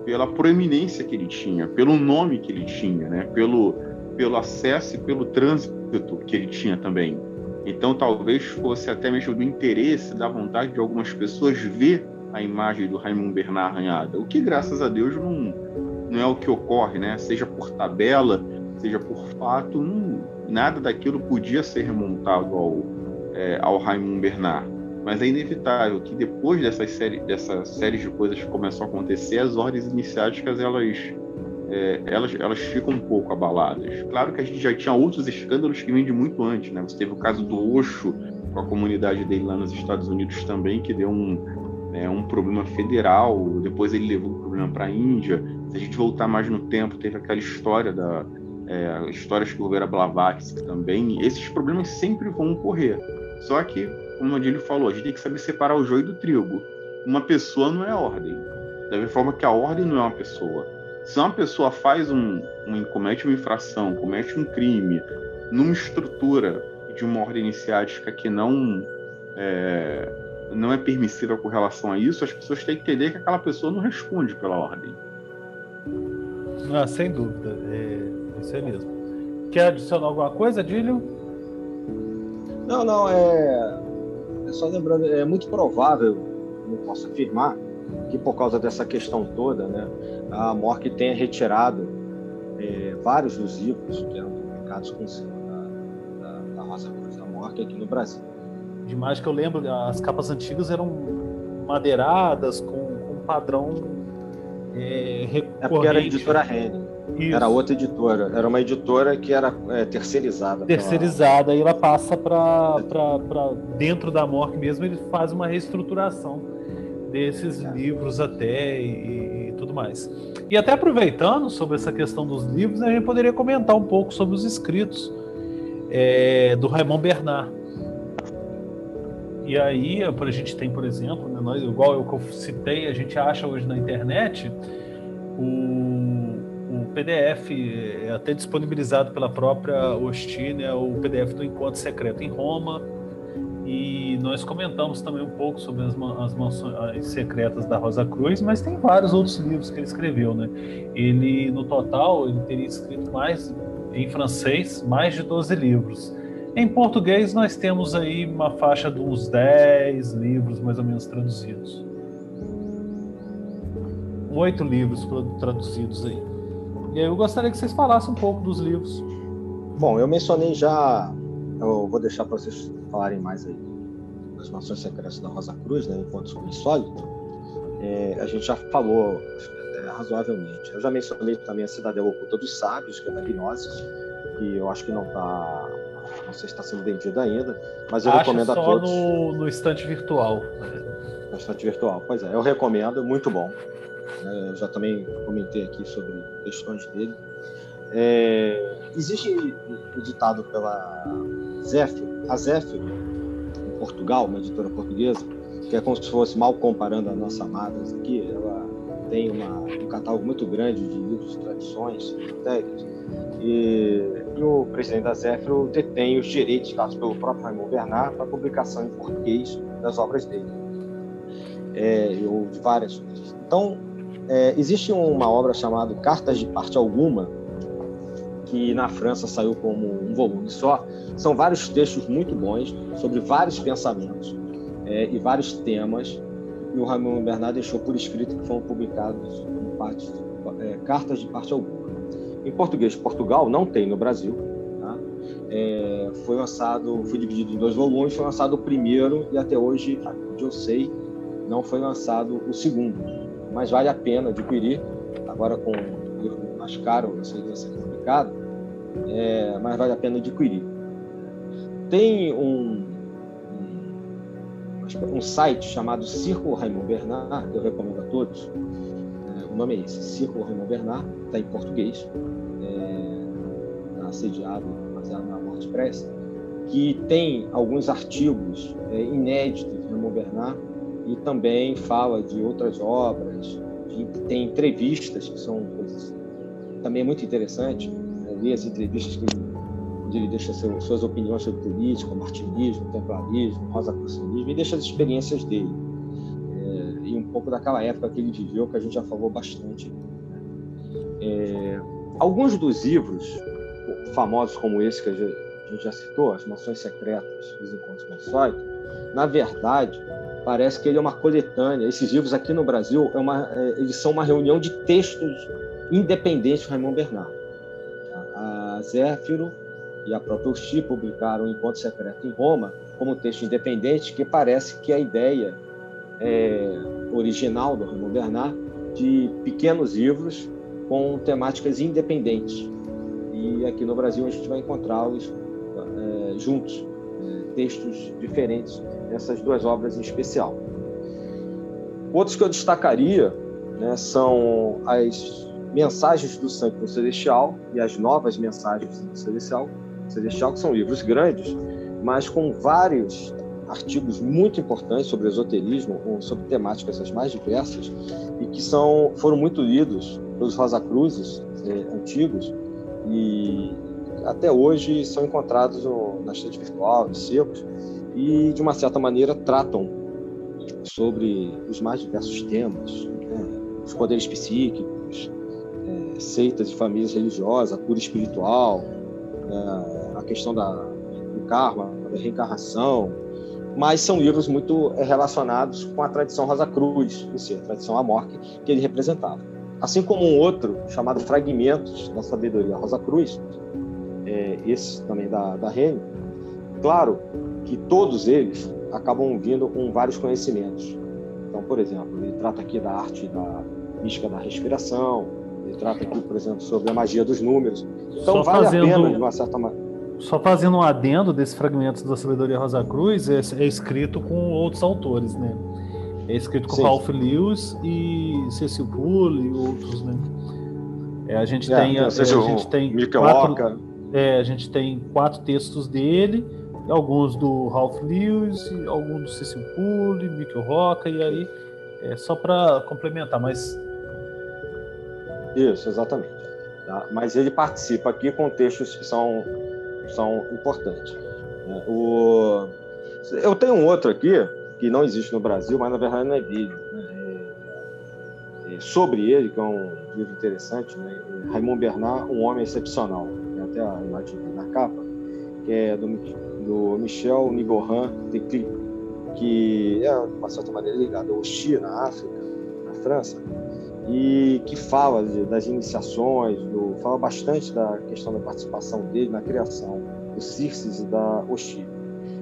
pela proeminência que ele tinha, pelo nome que ele tinha, né? pelo, pelo acesso e pelo trânsito que ele tinha também. Então, talvez fosse até mesmo do interesse, da vontade de algumas pessoas ver a imagem do Raimundo Bernard arranhada, o que, graças a Deus, não, não é o que ocorre, né? Seja por tabela, seja por fato, não, nada daquilo podia ser remontado ao, é, ao Raimundo Bernard. Mas é inevitável que depois dessa série de coisas que começam a acontecer, as ordens iniciáticas elas, é, elas, elas ficam um pouco abaladas. Claro que a gente já tinha outros escândalos que vêm de muito antes, né? Você teve o caso do Osho com a comunidade dele lá nos Estados Unidos também, que deu um, é, um problema federal. Depois ele levou o problema para a Índia. Se a gente voltar mais no tempo, teve aquela história da é, histórias que houveram a Blavatsky também. Esses problemas sempre vão ocorrer. Só que como o Adílio falou, a gente tem que saber separar o joio do trigo. Uma pessoa não é ordem. Da mesma forma que a ordem não é uma pessoa. Se uma pessoa faz um, um comete uma infração, comete um crime, numa estrutura de uma ordem iniciática que não é, não é permissiva com relação a isso, as pessoas têm que entender que aquela pessoa não responde pela ordem. Ah, sem dúvida. É, isso é mesmo. Quer adicionar alguma coisa, Adílio? Não, não, é só lembrando, é muito provável, não posso afirmar, que por causa dessa questão toda, né, a Mork tenha retirado é, vários dos livros que eram publicados com selo da, da, da Rosa Cruz da Mork aqui no Brasil. Demais que eu lembro, as capas antigas eram madeiradas, com, com padrão é, é porque era a editora Henning. Isso. Era outra editora. Era uma editora que era é, terceirizada. Terceirizada. Pela... Aí ela passa para dentro da MORC mesmo, ele faz uma reestruturação desses é. livros até e, e, tudo mais. E até aproveitando sobre essa questão dos livros, a gente poderia comentar um pouco sobre os escritos é, do Raymond Bernard. E aí, a gente tem, por exemplo, né, nós, igual eu que eu citei, a gente acha hoje na internet o, o PDF é até disponibilizado pela própria Ostin, é o PDF do Encontro Secreto em Roma. E nós comentamos também um pouco sobre as, as mansões secretas da Rosa Cruz, mas tem vários outros livros que ele escreveu, né? Ele, no total, ele teria escrito mais, em francês, mais de 12 livros. Em português, nós temos aí uma faixa de uns 10 livros, mais ou menos, traduzidos oito livros traduzidos aí. E aí eu gostaria que vocês falassem um pouco dos livros. Bom, eu mencionei já, eu vou deixar para vocês falarem mais aí das Nações Secretas da Rosa Cruz, né, enquanto insólito. é, a gente já falou é, razoavelmente. Eu já mencionei também a Cidadela Oculta dos Sábios, que é da Gnosis, que eu acho que não está não sei se está sendo vendido ainda, mas eu Acho recomendo a todos. no, no estante virtual. né? No estante virtual. Pois é, eu recomendo, muito bom. É, eu já também comentei aqui sobre questões dele. É, existe editado pela Zéfiro, a Zéfiro, em Portugal, uma editora portuguesa, que é como se fosse mal comparando a nossa Madras aqui, ela tem uma, um catálogo muito grande de livros tradições, técnicas, e, e o presidente da Zéfiro detém os direitos dados pelo próprio Raymond Bernard para publicação em português das obras dele, é, ou de várias outras. Então, é, existe uma obra chamada Cartas de Parte Alguma, que na França saiu como um volume só. São vários textos muito bons sobre vários pensamentos é, e vários temas. E o Ramon Bernard deixou por escrito que foram publicados como parte, é, cartas de parte alguma. Em português, Portugal não tem no Brasil. Tá? É, foi lançado, foi dividido em dois volumes. Foi lançado o primeiro e até hoje, onde eu sei, não foi lançado o segundo. Mas vale a pena adquirir. Agora com mais caro, não sei se vai ser complicado, é, mas vale a pena adquirir. Tem um, um, site chamado Círculo Raymond Bernard, que eu recomendo a todos. É, o nome é esse, Círculo Raymond Bernard, está em português, está é, assediado, baseado na Morte Press, que tem alguns artigos é, inéditos de Raymond Bernard e também fala de outras obras, de, tem entrevistas que são coisas também muito interessantes ler as entrevistas que ele, onde ele deixa seu, suas opiniões sobre política, martinismo, templarismo, rosacrucianismo, e deixa as experiências dele. É, e um pouco daquela época que ele viveu, que a gente já falou bastante. Né? É, alguns dos livros famosos como esse que a gente já citou, As Mações Secretas, Os Encontros com Sóito, na verdade, parece que ele é uma coletânea. Esses livros aqui no Brasil, é uma, é, eles são uma reunião de textos independentes do Raymond Bernard a Zéfiro e a própria Uchi publicaram Encontro Secreto em Roma como texto independente, que parece que a ideia é, original do Raymond Bernard de pequenos livros com temáticas independentes. E aqui no Brasil a gente vai encontrá-los é, juntos, é, textos diferentes nessas duas obras em especial. Outros que eu destacaria né, são as Mensagens do Santo Celestial e as Novas Mensagens do Santo Celestial, Celestial, que são livros grandes, mas com vários artigos muito importantes sobre esoterismo, sobre temáticas as mais diversas, e que são, foram muito lidos pelos Rosacruzes eh, antigos e até hoje são encontrados no, na estante virtual, nos secos, e de uma certa maneira tratam sobre os mais diversos temas, né? os poderes psíquicos, seitas e famílias religiosas, a cura espiritual, é, a questão da, do karma, da reencarnação, mas são livros muito é, relacionados com a tradição Rosa Cruz, em si, a tradição Amorque que ele representava. Assim como um outro chamado Fragmentos da Sabedoria Rosa Cruz, é, esse também da, da Rene, claro que todos eles acabam vindo com vários conhecimentos. Então, por exemplo, ele trata aqui da arte da mística da respiração, ele trata aqui, por exemplo, sobre a magia dos números. Então Só vale fazendo... a pena, de uma certa maneira. Só fazendo um adendo desse fragmento da Sabedoria Rosa Cruz, é, é escrito com outros autores, né? É escrito com Sim. Ralph Lewis e Cecil Poole e outros, né? É, a gente é, tem, a, é, a gente tem quatro, é, a gente tem quatro textos dele, alguns do Ralph Lewis, alguns do Cecil Poole, Mickey Roca e aí é só para complementar, mas isso, exatamente. Tá? Mas ele participa aqui com textos que são, são importantes. Né? O... Eu tenho um outro aqui, que não existe no Brasil, mas na verdade não é vídeo. Né? É... É sobre ele, que é um livro interessante, né? Raymond Bernard, Um Homem Excepcional. Tem até a imagem na capa, que é do, do Michel Nigoran que é, de uma certa maneira, ligado ao Xi, na África, na França e que fala de, das iniciações, do, fala bastante da questão da participação dele na criação do Circes e da Oxi,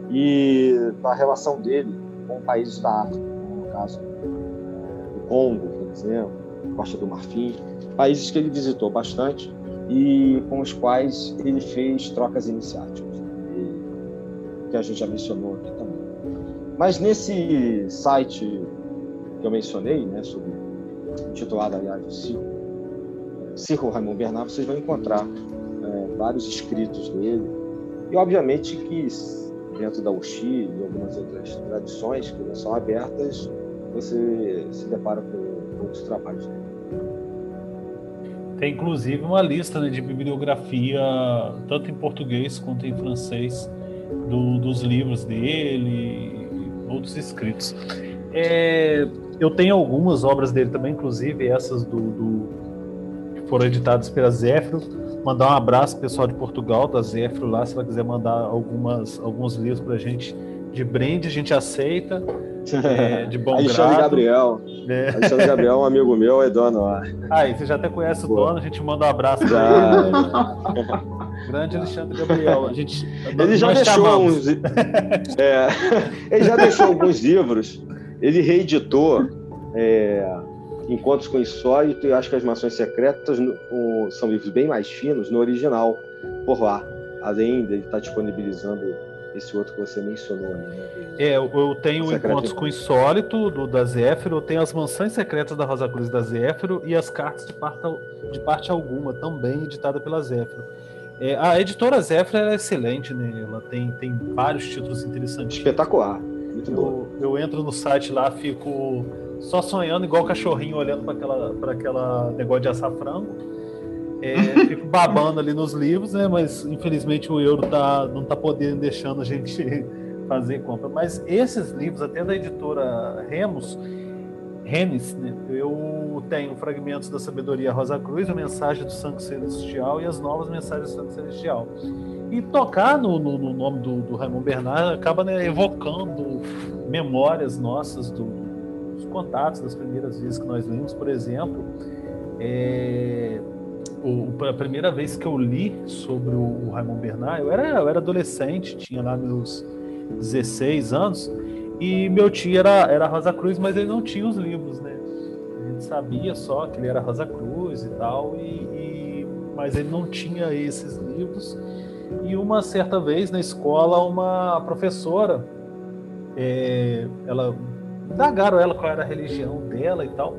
e da relação dele com países da África, no caso é, do Congo, por exemplo, Costa do Marfim, países que ele visitou bastante e com os quais ele fez trocas iniciáticas, que a gente já mencionou aqui também. Mas nesse site que eu mencionei, né, sobre, intitulado, aliás, Círculo, Círculo Raimon Bernard, vocês vão encontrar é, vários escritos dele, e obviamente que dentro da Uxi e algumas outras tradições que não são abertas, você se depara com outros trabalhos dele. Tem inclusive uma lista né, de bibliografia, tanto em português quanto em francês, do, dos livros dele e outros escritos. É, eu tenho algumas obras dele também, inclusive essas do, do que foram editadas pela Zéfiro. Mandar um abraço pessoal de Portugal, da Zéfiro lá, se ela quiser mandar algumas, alguns livros para a gente de brinde, a gente aceita. É, de bom Alexandre grado. Gabriel. É. Alexandre Gabriel, um amigo meu, é dono lá. Ah, e você já até conhece o dono, a gente manda um abraço para ele. Grande Alexandre Gabriel. A gente, ele já deixou chamamos. uns. É, ele já deixou alguns livros. Ele reeditou é, Encontros com Insólito e acho que as Mações Secretas são livros bem mais finos no original, por lá. Além de ele estar disponibilizando esse outro que você mencionou aí, né? É, eu tenho Encontros com o Insólito, do, da Zéfiro, eu tenho as Mansões Secretas da Rosa Cruz da Zéfiro e as Cartas de Parte, de parte Alguma, também editada pela Zéfiro. É, a editora Zéfiro é excelente, né? Ela tem, tem vários títulos interessantes. Espetacular. Muito. Eu, eu entro no site lá, fico só sonhando igual cachorrinho olhando para aquela, para aquela negócio de assar frango é, fico babando ali nos livros, né? Mas infelizmente o euro tá, não tá podendo deixando a gente fazer compra. Mas esses livros, até da editora Remos, Renes, né? eu tenho fragmentos da Sabedoria Rosa Cruz, a mensagem do Sangue Celestial e as novas mensagens do Sangue Celestial. E tocar no, no, no nome do, do Raymond Bernard acaba né, evocando memórias nossas do, dos contatos das primeiras vezes que nós lemos, por exemplo. É, o, a primeira vez que eu li sobre o, o Raymond Bernard, eu era, eu era adolescente, tinha lá meus 16 anos, e meu tio era, era Rosa Cruz, mas ele não tinha os livros, né? A gente sabia só que ele era Rosa Cruz e tal, e, e mas ele não tinha esses livros. E uma certa vez na escola, uma professora, é, ela indagaram ela qual era a religião dela e tal.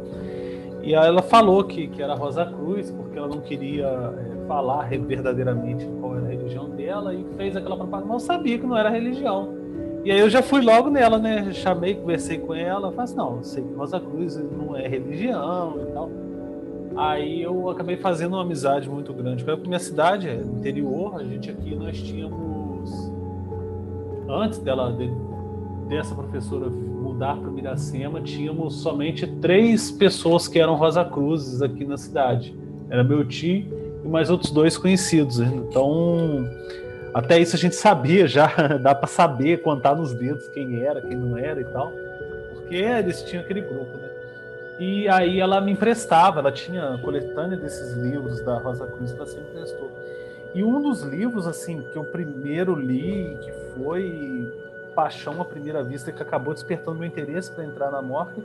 E aí ela falou que, que era Rosa Cruz, porque ela não queria é, falar verdadeiramente qual era a religião dela, e fez aquela propaganda, mas sabia que não era religião. E aí eu já fui logo nela, né? Chamei, conversei com ela, falei assim, não, sei que Rosa Cruz não é religião e tal. Aí eu acabei fazendo uma amizade muito grande. Porque minha cidade é interior, a gente aqui nós tínhamos. Antes dela, dessa professora mudar para Miracema, tínhamos somente três pessoas que eram Rosa Cruzes aqui na cidade. Era meu tio e mais outros dois conhecidos. Então, até isso a gente sabia já, dá para saber, contar nos dedos quem era, quem não era e tal, porque eles tinham aquele grupo, né? E aí ela me emprestava, ela tinha coletânea desses livros da Rosa Cruz, ela sempre emprestou. E um dos livros, assim, que eu primeiro li, que foi paixão à primeira vista que acabou despertando meu interesse para entrar na morte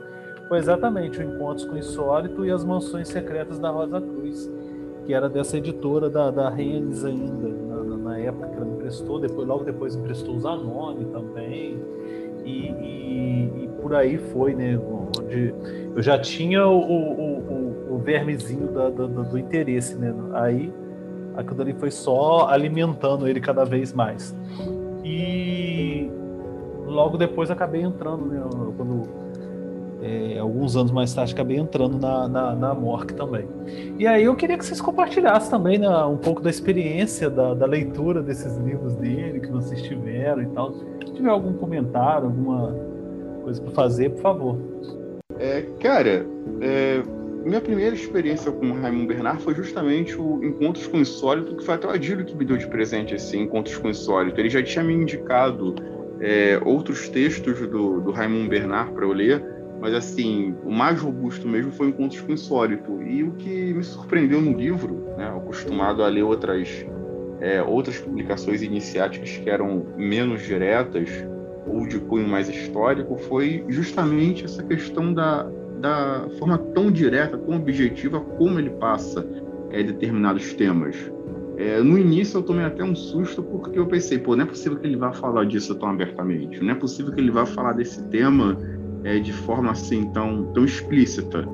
foi exatamente o Encontros com o Insólito e as Mansões Secretas da Rosa Cruz, que era dessa editora da, da Rennes ainda, na, época que ela me emprestou, depois, logo depois emprestou o Zanoni também, e, e, e, por aí foi, né, onde eu já tinha o, o, o, o vermezinho da, da, do interesse, né, aí aquilo ali foi só alimentando ele cada vez mais. E logo depois acabei entrando, né? Quando, é, alguns anos mais tarde acabei entrando na, na, na Mork também. E aí eu queria que vocês compartilhassem também né, um pouco da experiência da, da leitura desses livros dele, que vocês tiveram e tal. Se tiver algum comentário, alguma coisa para fazer, por favor. É, cara, é, minha primeira experiência com Raimundo Bernard foi justamente o Encontros com o Insólito, que foi até o Adílio que me deu de presente esse Encontros com o Insólito. Ele já tinha me indicado é, outros textos do, do Raymond Bernard para eu ler, mas assim, o mais robusto mesmo foi Encontros com o Insólito. E o que me surpreendeu no livro, né, acostumado a ler outras, é, outras publicações iniciáticas que eram menos diretas ou de cunho mais histórico, foi justamente essa questão da, da forma tão direta, tão objetiva como ele passa é, determinados temas. É, no início eu tomei até um susto porque eu pensei, pô, não é possível que ele vá falar disso tão abertamente, não é possível que ele vá falar desse tema é, de forma assim tão, tão explícita.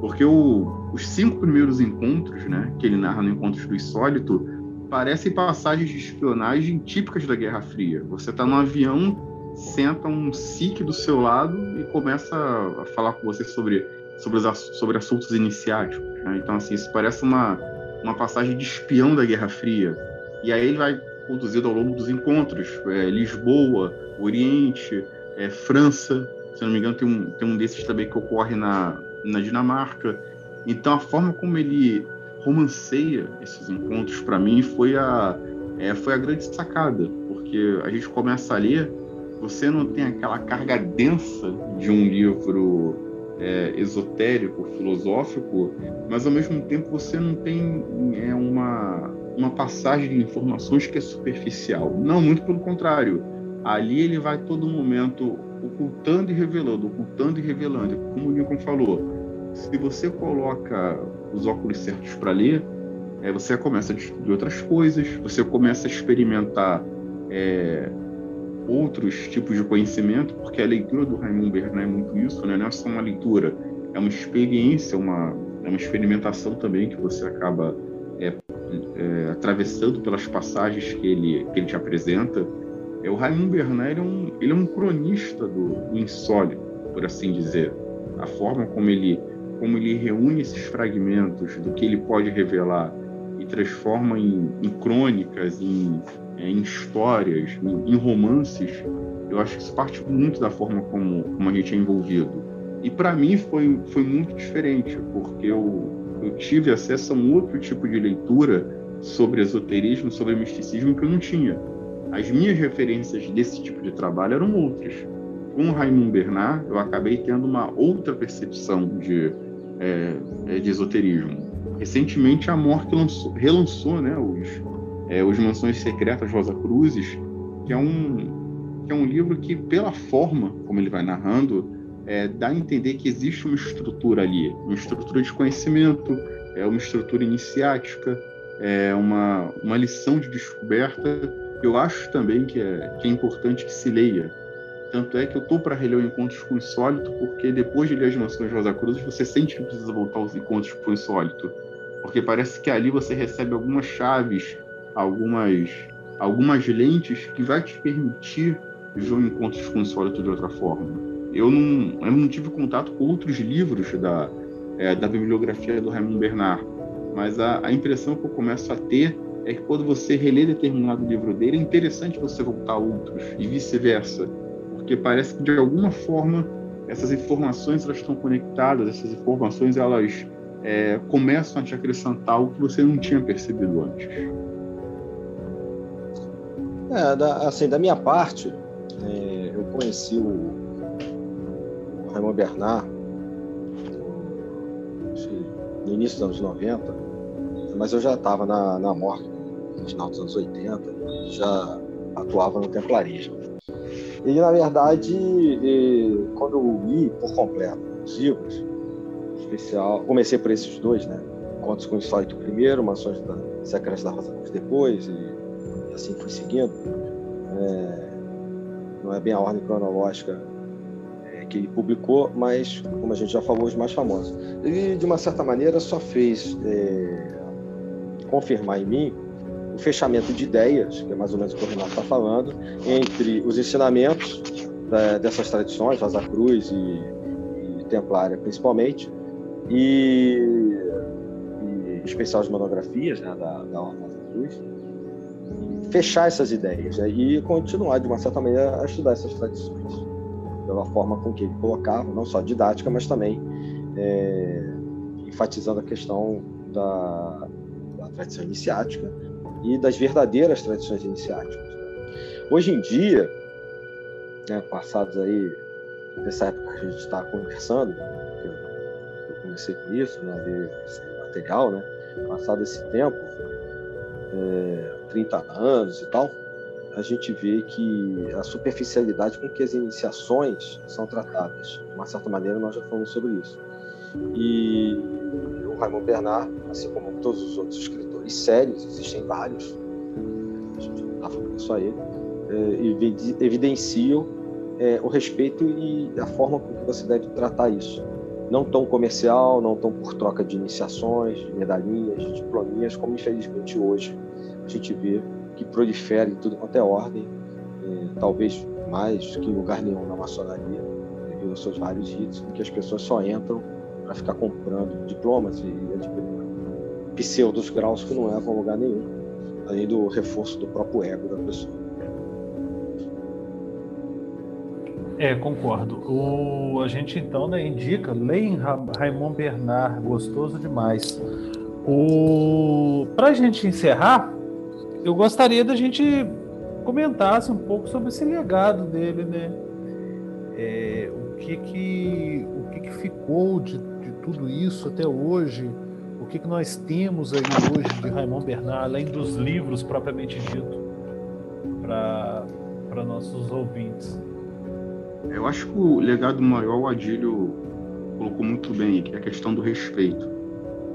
Porque o, os cinco primeiros encontros, né, que ele narra no Encontros do Insólito, parecem passagens de espionagem típicas da Guerra Fria. Você está no avião, senta um SIC do seu lado e começa a falar com você sobre, sobre, os, sobre assuntos iniciáticos. Né? Então, assim, isso parece uma, uma passagem de espião da Guerra Fria. E aí ele vai conduzido ao longo dos encontros. É, Lisboa, Oriente, é, França, se não me engano, tem um, tem um desses também que ocorre na, na Dinamarca. Então, a forma como ele romanceia esses encontros, para mim, foi a, é, foi a grande sacada, porque a gente começa a ler, você não tem aquela carga densa de um livro é, esotérico, filosófico, mas ao mesmo tempo você não tem é, uma, uma passagem de informações que é superficial. Não, muito pelo contrário. Ali ele vai todo momento ocultando e revelando, ocultando e revelando. Como o Lincoln falou, se você coloca os óculos certos para ler, é, você começa a descobrir outras coisas, você começa a experimentar é, outros tipos de conhecimento, porque a leitura do Raymond Bernard é muito isso, né? não é só uma leitura, é uma experiência, uma, é uma experimentação também que você acaba é, é, atravessando pelas passagens que ele, que ele te apresenta. É, o Raymond Bernard é um, ele é um cronista do, do insólito, por assim dizer. A forma como ele, como ele reúne esses fragmentos do que ele pode revelar e transforma em, em crônicas, em, é, em histórias, em, em, romances, eu acho que isso parte muito da forma como, como a gente é envolvido. E para mim foi, foi muito diferente, porque eu, eu tive acesso a um outro tipo de leitura sobre esoterismo, sobre misticismo que eu não tinha as minhas referências desse tipo de trabalho eram outras. Com o Raymond Bernard, eu acabei tendo uma outra percepção de, é, é de esoterismo. Recentemente, a Morte lançou, relançou né, os, é, os Mansões Secretas Rosa Cruzes, que é, um, que é um livro que, pela forma como ele vai narrando, é, dá a entender que existe uma estrutura ali, uma estrutura de conhecimento, é uma estrutura iniciática, é uma, uma lição de descoberta eu acho também que é, que é importante que se leia. Tanto é que eu tô para reler o Encontros com o Insólito, porque depois de ler as Mansões Rosa Cruz, você sente que precisa voltar aos Encontros com o Insólito. Porque parece que ali você recebe algumas chaves, algumas, algumas lentes que vai te permitir ver o Encontros com o Insólito de outra forma. Eu não, eu não tive contato com outros livros da, é, da bibliografia do Raymond Bernard, mas a, a impressão que eu começo a ter é que quando você relê determinado livro dele, é interessante você voltar a outros e vice-versa, porque parece que de alguma forma essas informações elas estão conectadas, essas informações elas é, começam a te acrescentar algo que você não tinha percebido antes. É, da, assim, da minha parte, é, eu conheci o, o Raymond Bernard no início dos anos 90, mas eu já estava na, na morte no final dos anos 80, já atuava no templarismo. E, na verdade, quando eu li por completo os livros, especial, comecei por esses dois, né? Contos com Insólito primeiro, Mansões da Secretas da Rosa Cruz depois, e assim fui seguindo. É, não é bem a ordem cronológica é, que ele publicou, mas, como a gente já falou, os mais famosos. Ele, de uma certa maneira, só fez é, confirmar em mim fechamento de ideias, que é mais ou menos o que o Renato está falando, entre os ensinamentos da, dessas tradições, Rosa Cruz e, e Templária principalmente, e, e especial de monografias né, da, da Rosa Cruz, fechar essas ideias né, e continuar, de uma certa maneira, a estudar essas tradições, pela forma com que ele colocava, não só didática, mas também é, enfatizando a questão da, da tradição iniciática e das verdadeiras tradições iniciáticas. Hoje em dia, né, passados aí dessa época que a gente está conversando, eu, eu, comecei com isso, né, ver esse material, né, passado esse tempo, é, 30 anos e tal, a gente vê que a superficialidade com que as iniciações são tratadas, de uma certa maneira nós já falamos sobre isso. E o Raymond Bernard, assim como todos os outros escritores sérios, existem vários, a gente não está falando só ele, é, evidenciam é, o respeito e a forma com que você deve tratar isso. Não tão comercial, não tão por troca de iniciações, de medalhinhas, de diplominhas, como infelizmente hoje a gente vê que prolifera em tudo quanto é ordem, é, talvez mais que em lugar nenhum na maçonaria, devido aos seus vários ritos, em que as pessoas só entram para ficar comprando diplomas e adquirindo pseudos graus que não levam a lugar nenhum, além do reforço do próprio ego da pessoa. É, concordo. O, a gente então né, indica, leia Ra Raymond Bernard, gostoso demais. O, Para a gente encerrar, eu gostaria da gente comentasse um pouco sobre esse legado dele, né? É, o que que, o que, que ficou de, de tudo isso até hoje? Que, que nós temos aí hoje de Raymond Bernard, além dos livros propriamente dito, para nossos ouvintes? Eu acho que o legado maior, o Adílio colocou muito bem, que é a questão do respeito.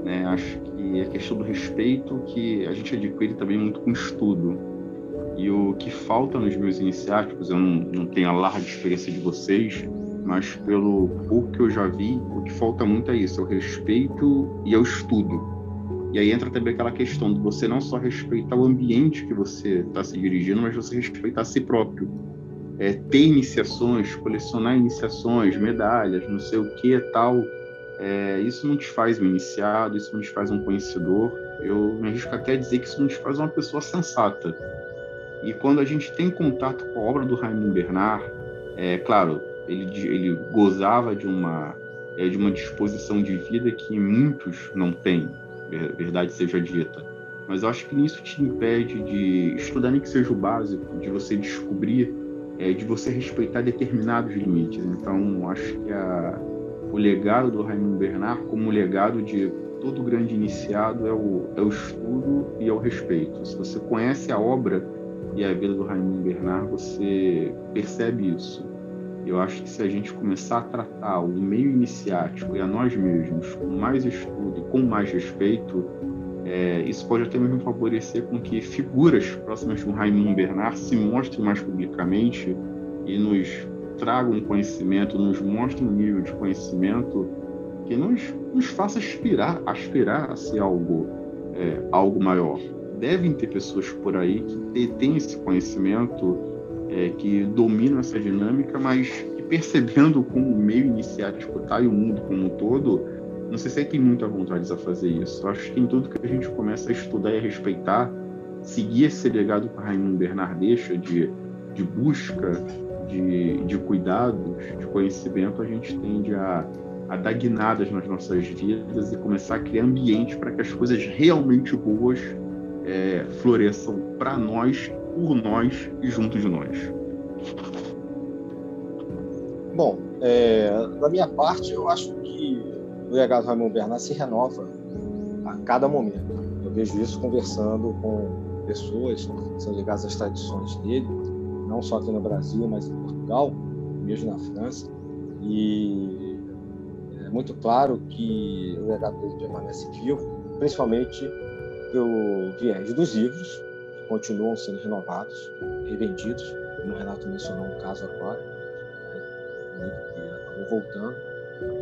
Né? Acho que a questão do respeito que a gente adquire também muito com estudo. E o que falta nos meus iniciáticos, eu não, não tenho a larga experiência de vocês, mas pelo pouco que eu já vi, o que falta muito é isso, é o respeito e é o estudo. E aí entra também aquela questão de você não só respeitar o ambiente que você está se dirigindo, mas você respeitar a si próprio é, ter iniciações, colecionar iniciações, medalhas, não sei o que tal, é, isso não te faz um iniciado, isso não te faz um conhecedor. Eu me arrisco até a dizer que isso não te faz uma pessoa sensata. E quando a gente tem contato com a obra do Raymond Bernard, é claro, ele, ele gozava de uma, é, de uma disposição de vida que muitos não têm, verdade seja dita. Mas eu acho que nisso te impede de estudar nem que seja o básico, de você descobrir é, de você respeitar determinados limites. Então, acho que a, o legado do Raimundo Bernard, como o legado de todo grande iniciado, é o, é o estudo e é o respeito. Se você conhece a obra e a vida do Raimundo Bernard, você percebe isso. Eu acho que se a gente começar a tratar o meio iniciático e a nós mesmos com mais estudo e com mais respeito, é, isso pode até mesmo favorecer com que figuras próximas de um Raimundo Bernard se mostrem mais publicamente e nos tragam conhecimento, nos mostrem um nível de conhecimento que nos, nos faça aspirar, aspirar a ser algo, é, algo maior. Devem ter pessoas por aí que têm esse conhecimento, é, que dominam essa dinâmica, mas percebendo como o meio iniciático está e o mundo como um todo, não se sentem muito à vontade a fazer isso. Eu acho que em tudo que a gente começa a estudar e a respeitar, seguir esse legado que Raimundo Bernard deixa de, de busca, de, de cuidados, de conhecimento, a gente tende a, a dar guinadas nas nossas vidas e começar a criar ambiente para que as coisas realmente boas é, floresçam para nós, por nós e junto de nós. Bom, é, da minha parte, eu acho que o legado do Raimundo Bernard se renova a cada momento. Eu vejo isso conversando com pessoas que são ligadas às tradições dele, não só aqui no Brasil, mas em Portugal, mesmo na França. E é muito claro que o legado dele permanece vivo, principalmente pelo viés dos livros, continuam sendo renovados, revendidos, como o Renato mencionou um caso agora, né, voltando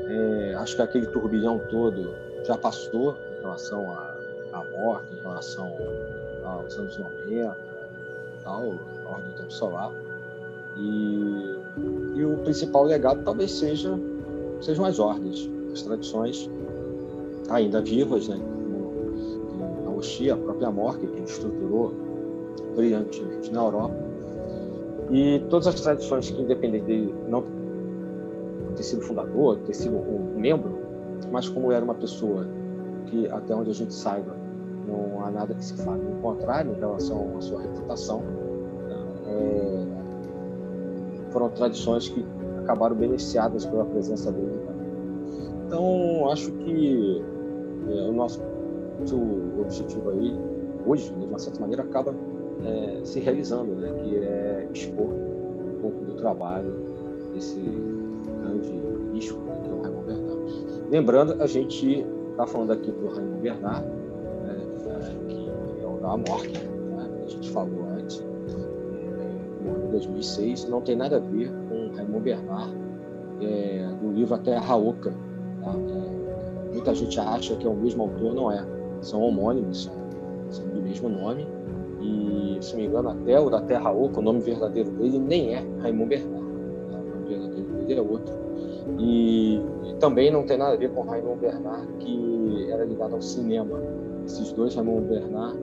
é, acho que aquele turbilhão todo já passou em relação à, à morte, em relação aos anos 90, tal, a ordem do tempo solar. E, e o principal legado talvez seja sejam as ordens, as tradições ainda vivas, né? a Oxia, a própria Morte, que estruturou brilhantemente na Europa. E todas as tradições que, independente dele não ter sido fundador, ter sido um membro, mas como era uma pessoa que, até onde a gente saiba, não há nada que se fale no contrário em relação à sua reputação, é, foram tradições que acabaram beneficiadas pela presença dele Então, acho que é, o nosso o objetivo aí, hoje, de uma certa maneira, acaba é, se realizando, né? que é expor um pouco do trabalho desse grande risco, né, que é o Raymond Bernard. Lembrando, a gente está falando aqui do Raymond Bernard, né, que é o da morte, né, a gente falou antes, em 2006, não tem nada a ver com Raymond Bernard, é, do livro A Terra Oca. Tá? É, muita gente acha que é o mesmo autor, não é. São homônimos, são do mesmo nome. E, se não me engano, até o da Terra Oca, o nome verdadeiro dele nem é Raymond Bernard. Tá? O nome verdadeiro dele é outro. E, e, também não tem nada a ver com Raymond Bernard, que era ligado ao cinema. Esses dois, Raymond Bernard,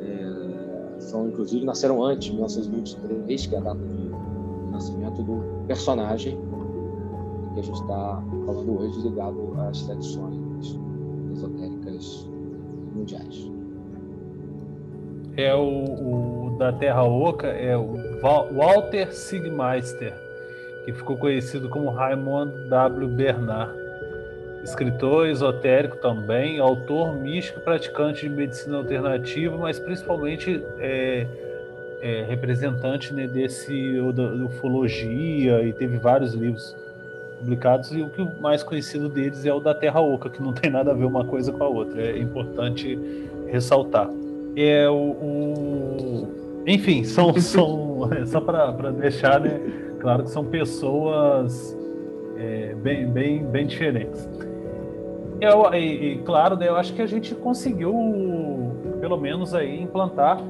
é, são inclusive nasceram antes, de 1923, que é a data de nascimento do personagem que a gente está falando hoje, ligado às tradições esotéricas mundiais. É o, o da Terra Oca, é o Walter Sigmeister, que ficou conhecido como Raymond W. Bernard. Escritor esotérico também, autor místico, praticante de medicina alternativa, mas principalmente é, é, representante né, desse da ufologia e teve vários livros publicados e o que mais conhecido deles é o da Terra Oca, que não tem nada a ver uma coisa com a outra. É importante ressaltar. É o, o... enfim, são, são só para deixar, né? Claro que são pessoas é, bem, bem, bem diferentes. Eu, e, e, claro, né, eu acho que a gente conseguiu, pelo menos aí, implantar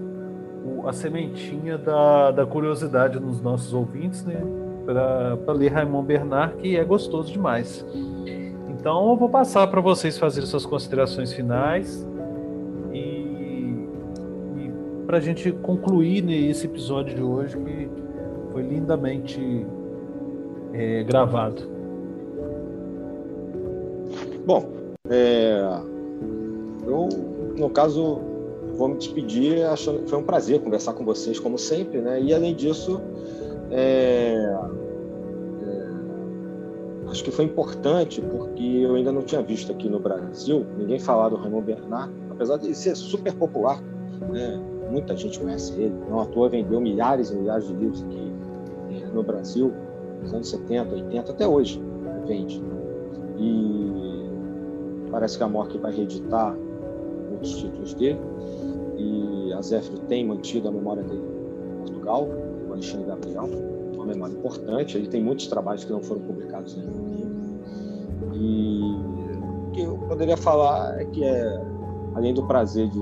o, a sementinha da, da curiosidade nos nossos ouvintes, né? para ler Raymond Bernard, que é gostoso demais. Então eu vou passar para vocês fazerem suas considerações finais para a gente concluir né, esse episódio de hoje que foi lindamente é, gravado. Bom, é, eu no caso vou me despedir, achando, foi um prazer conversar com vocês como sempre, né? E além disso é, é, acho que foi importante porque eu ainda não tinha visto aqui no Brasil ninguém falar do Raymond Bernard, apesar de ser super popular, né? Muita gente conhece ele, não à toa vendeu milhares e milhares de livros aqui é, no Brasil, nos anos 70, 80, até hoje vende. E parece que a Mork vai reeditar muitos títulos dele, e a Zéfiro tem mantido a memória dele em Portugal, Alexandre Gabriel, uma memória importante. Ele tem muitos trabalhos que não foram publicados ainda E o que eu poderia falar é que, é, além do prazer de,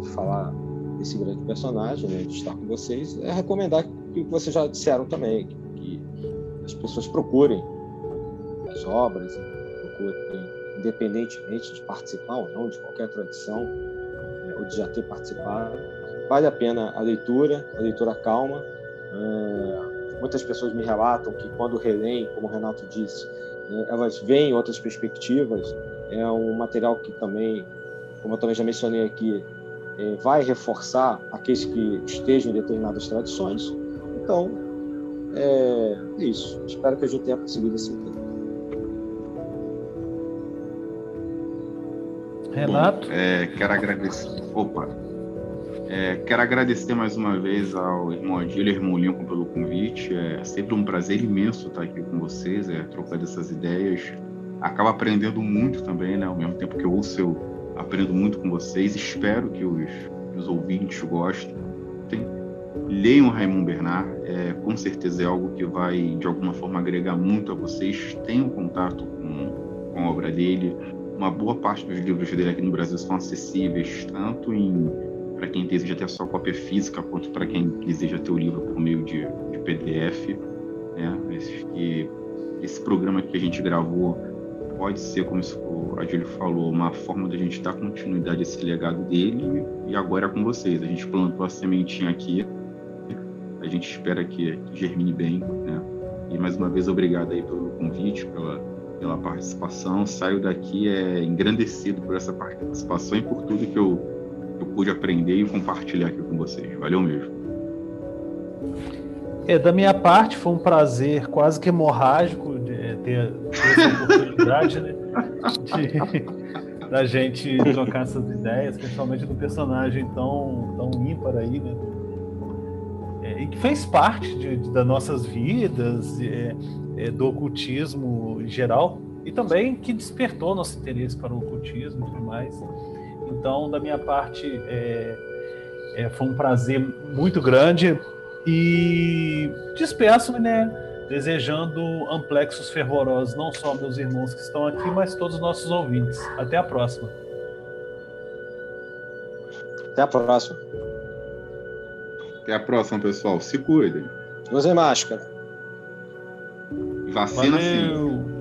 de falar desse grande personagem, né, de estar com vocês, é recomendar que vocês já disseram também, que, que as pessoas procurem as obras, procurem, independentemente de participar ou não de qualquer tradição, né, ou de já ter participado, Vale a pena a leitura, a leitura calma. É, muitas pessoas me relatam que quando releem, como o Renato disse, né, elas veem outras perspectivas. É um material que também, como eu também já mencionei aqui, é, vai reforçar aqueles que estejam em determinadas tradições. Então, é isso. Espero que a gente tenha conseguido esse tempo. Renato? Bom, é, quero agradecer. Opa, é, quero agradecer mais uma vez ao irmão Adílio e irmão Lincoln pelo convite. É sempre um prazer imenso estar aqui com vocês, é, trocando essas ideias. Acabo aprendendo muito também, né? Ao mesmo tempo que eu ouço, eu aprendo muito com vocês. Espero que os, os ouvintes gostem. Leiam Raimundo Bernard, é, com certeza é algo que vai, de alguma forma, agregar muito a vocês. Tenham contato com, com a obra dele. Uma boa parte dos livros dele aqui no Brasil são acessíveis, tanto para quem deseja ter a sua cópia física, quanto para quem deseja ter o livro por meio de, de PDF. Né? Esse, esse programa que a gente gravou pode ser, como o Adílio falou, uma forma da gente dar continuidade a esse legado dele e agora é com vocês. A gente plantou a sementinha aqui, a gente espera que, que germine bem. Né? E mais uma vez, obrigado aí pelo convite, pela, pela participação. Saio daqui é, engrandecido por essa participação e por tudo que eu eu pude aprender e compartilhar aqui com vocês. Valeu mesmo. É, da minha parte, foi um prazer quase que hemorrágico de é, ter, ter essa oportunidade né, de, da gente trocar essas ideias, principalmente do personagem tão, tão ímpar aí, né? É, e que fez parte de, de, das nossas vidas. É, é, do ocultismo em geral e também que despertou nosso interesse para o ocultismo e tudo mais. Então, da minha parte, é, é, foi um prazer muito grande e despeço-me, né? Desejando amplexos fervorosos, não só meus irmãos que estão aqui, mas todos os nossos ouvintes. Até a próxima. Até a próxima. Até a próxima, pessoal. Se cuidem. Usem máscara. Vacina sim. Valeu.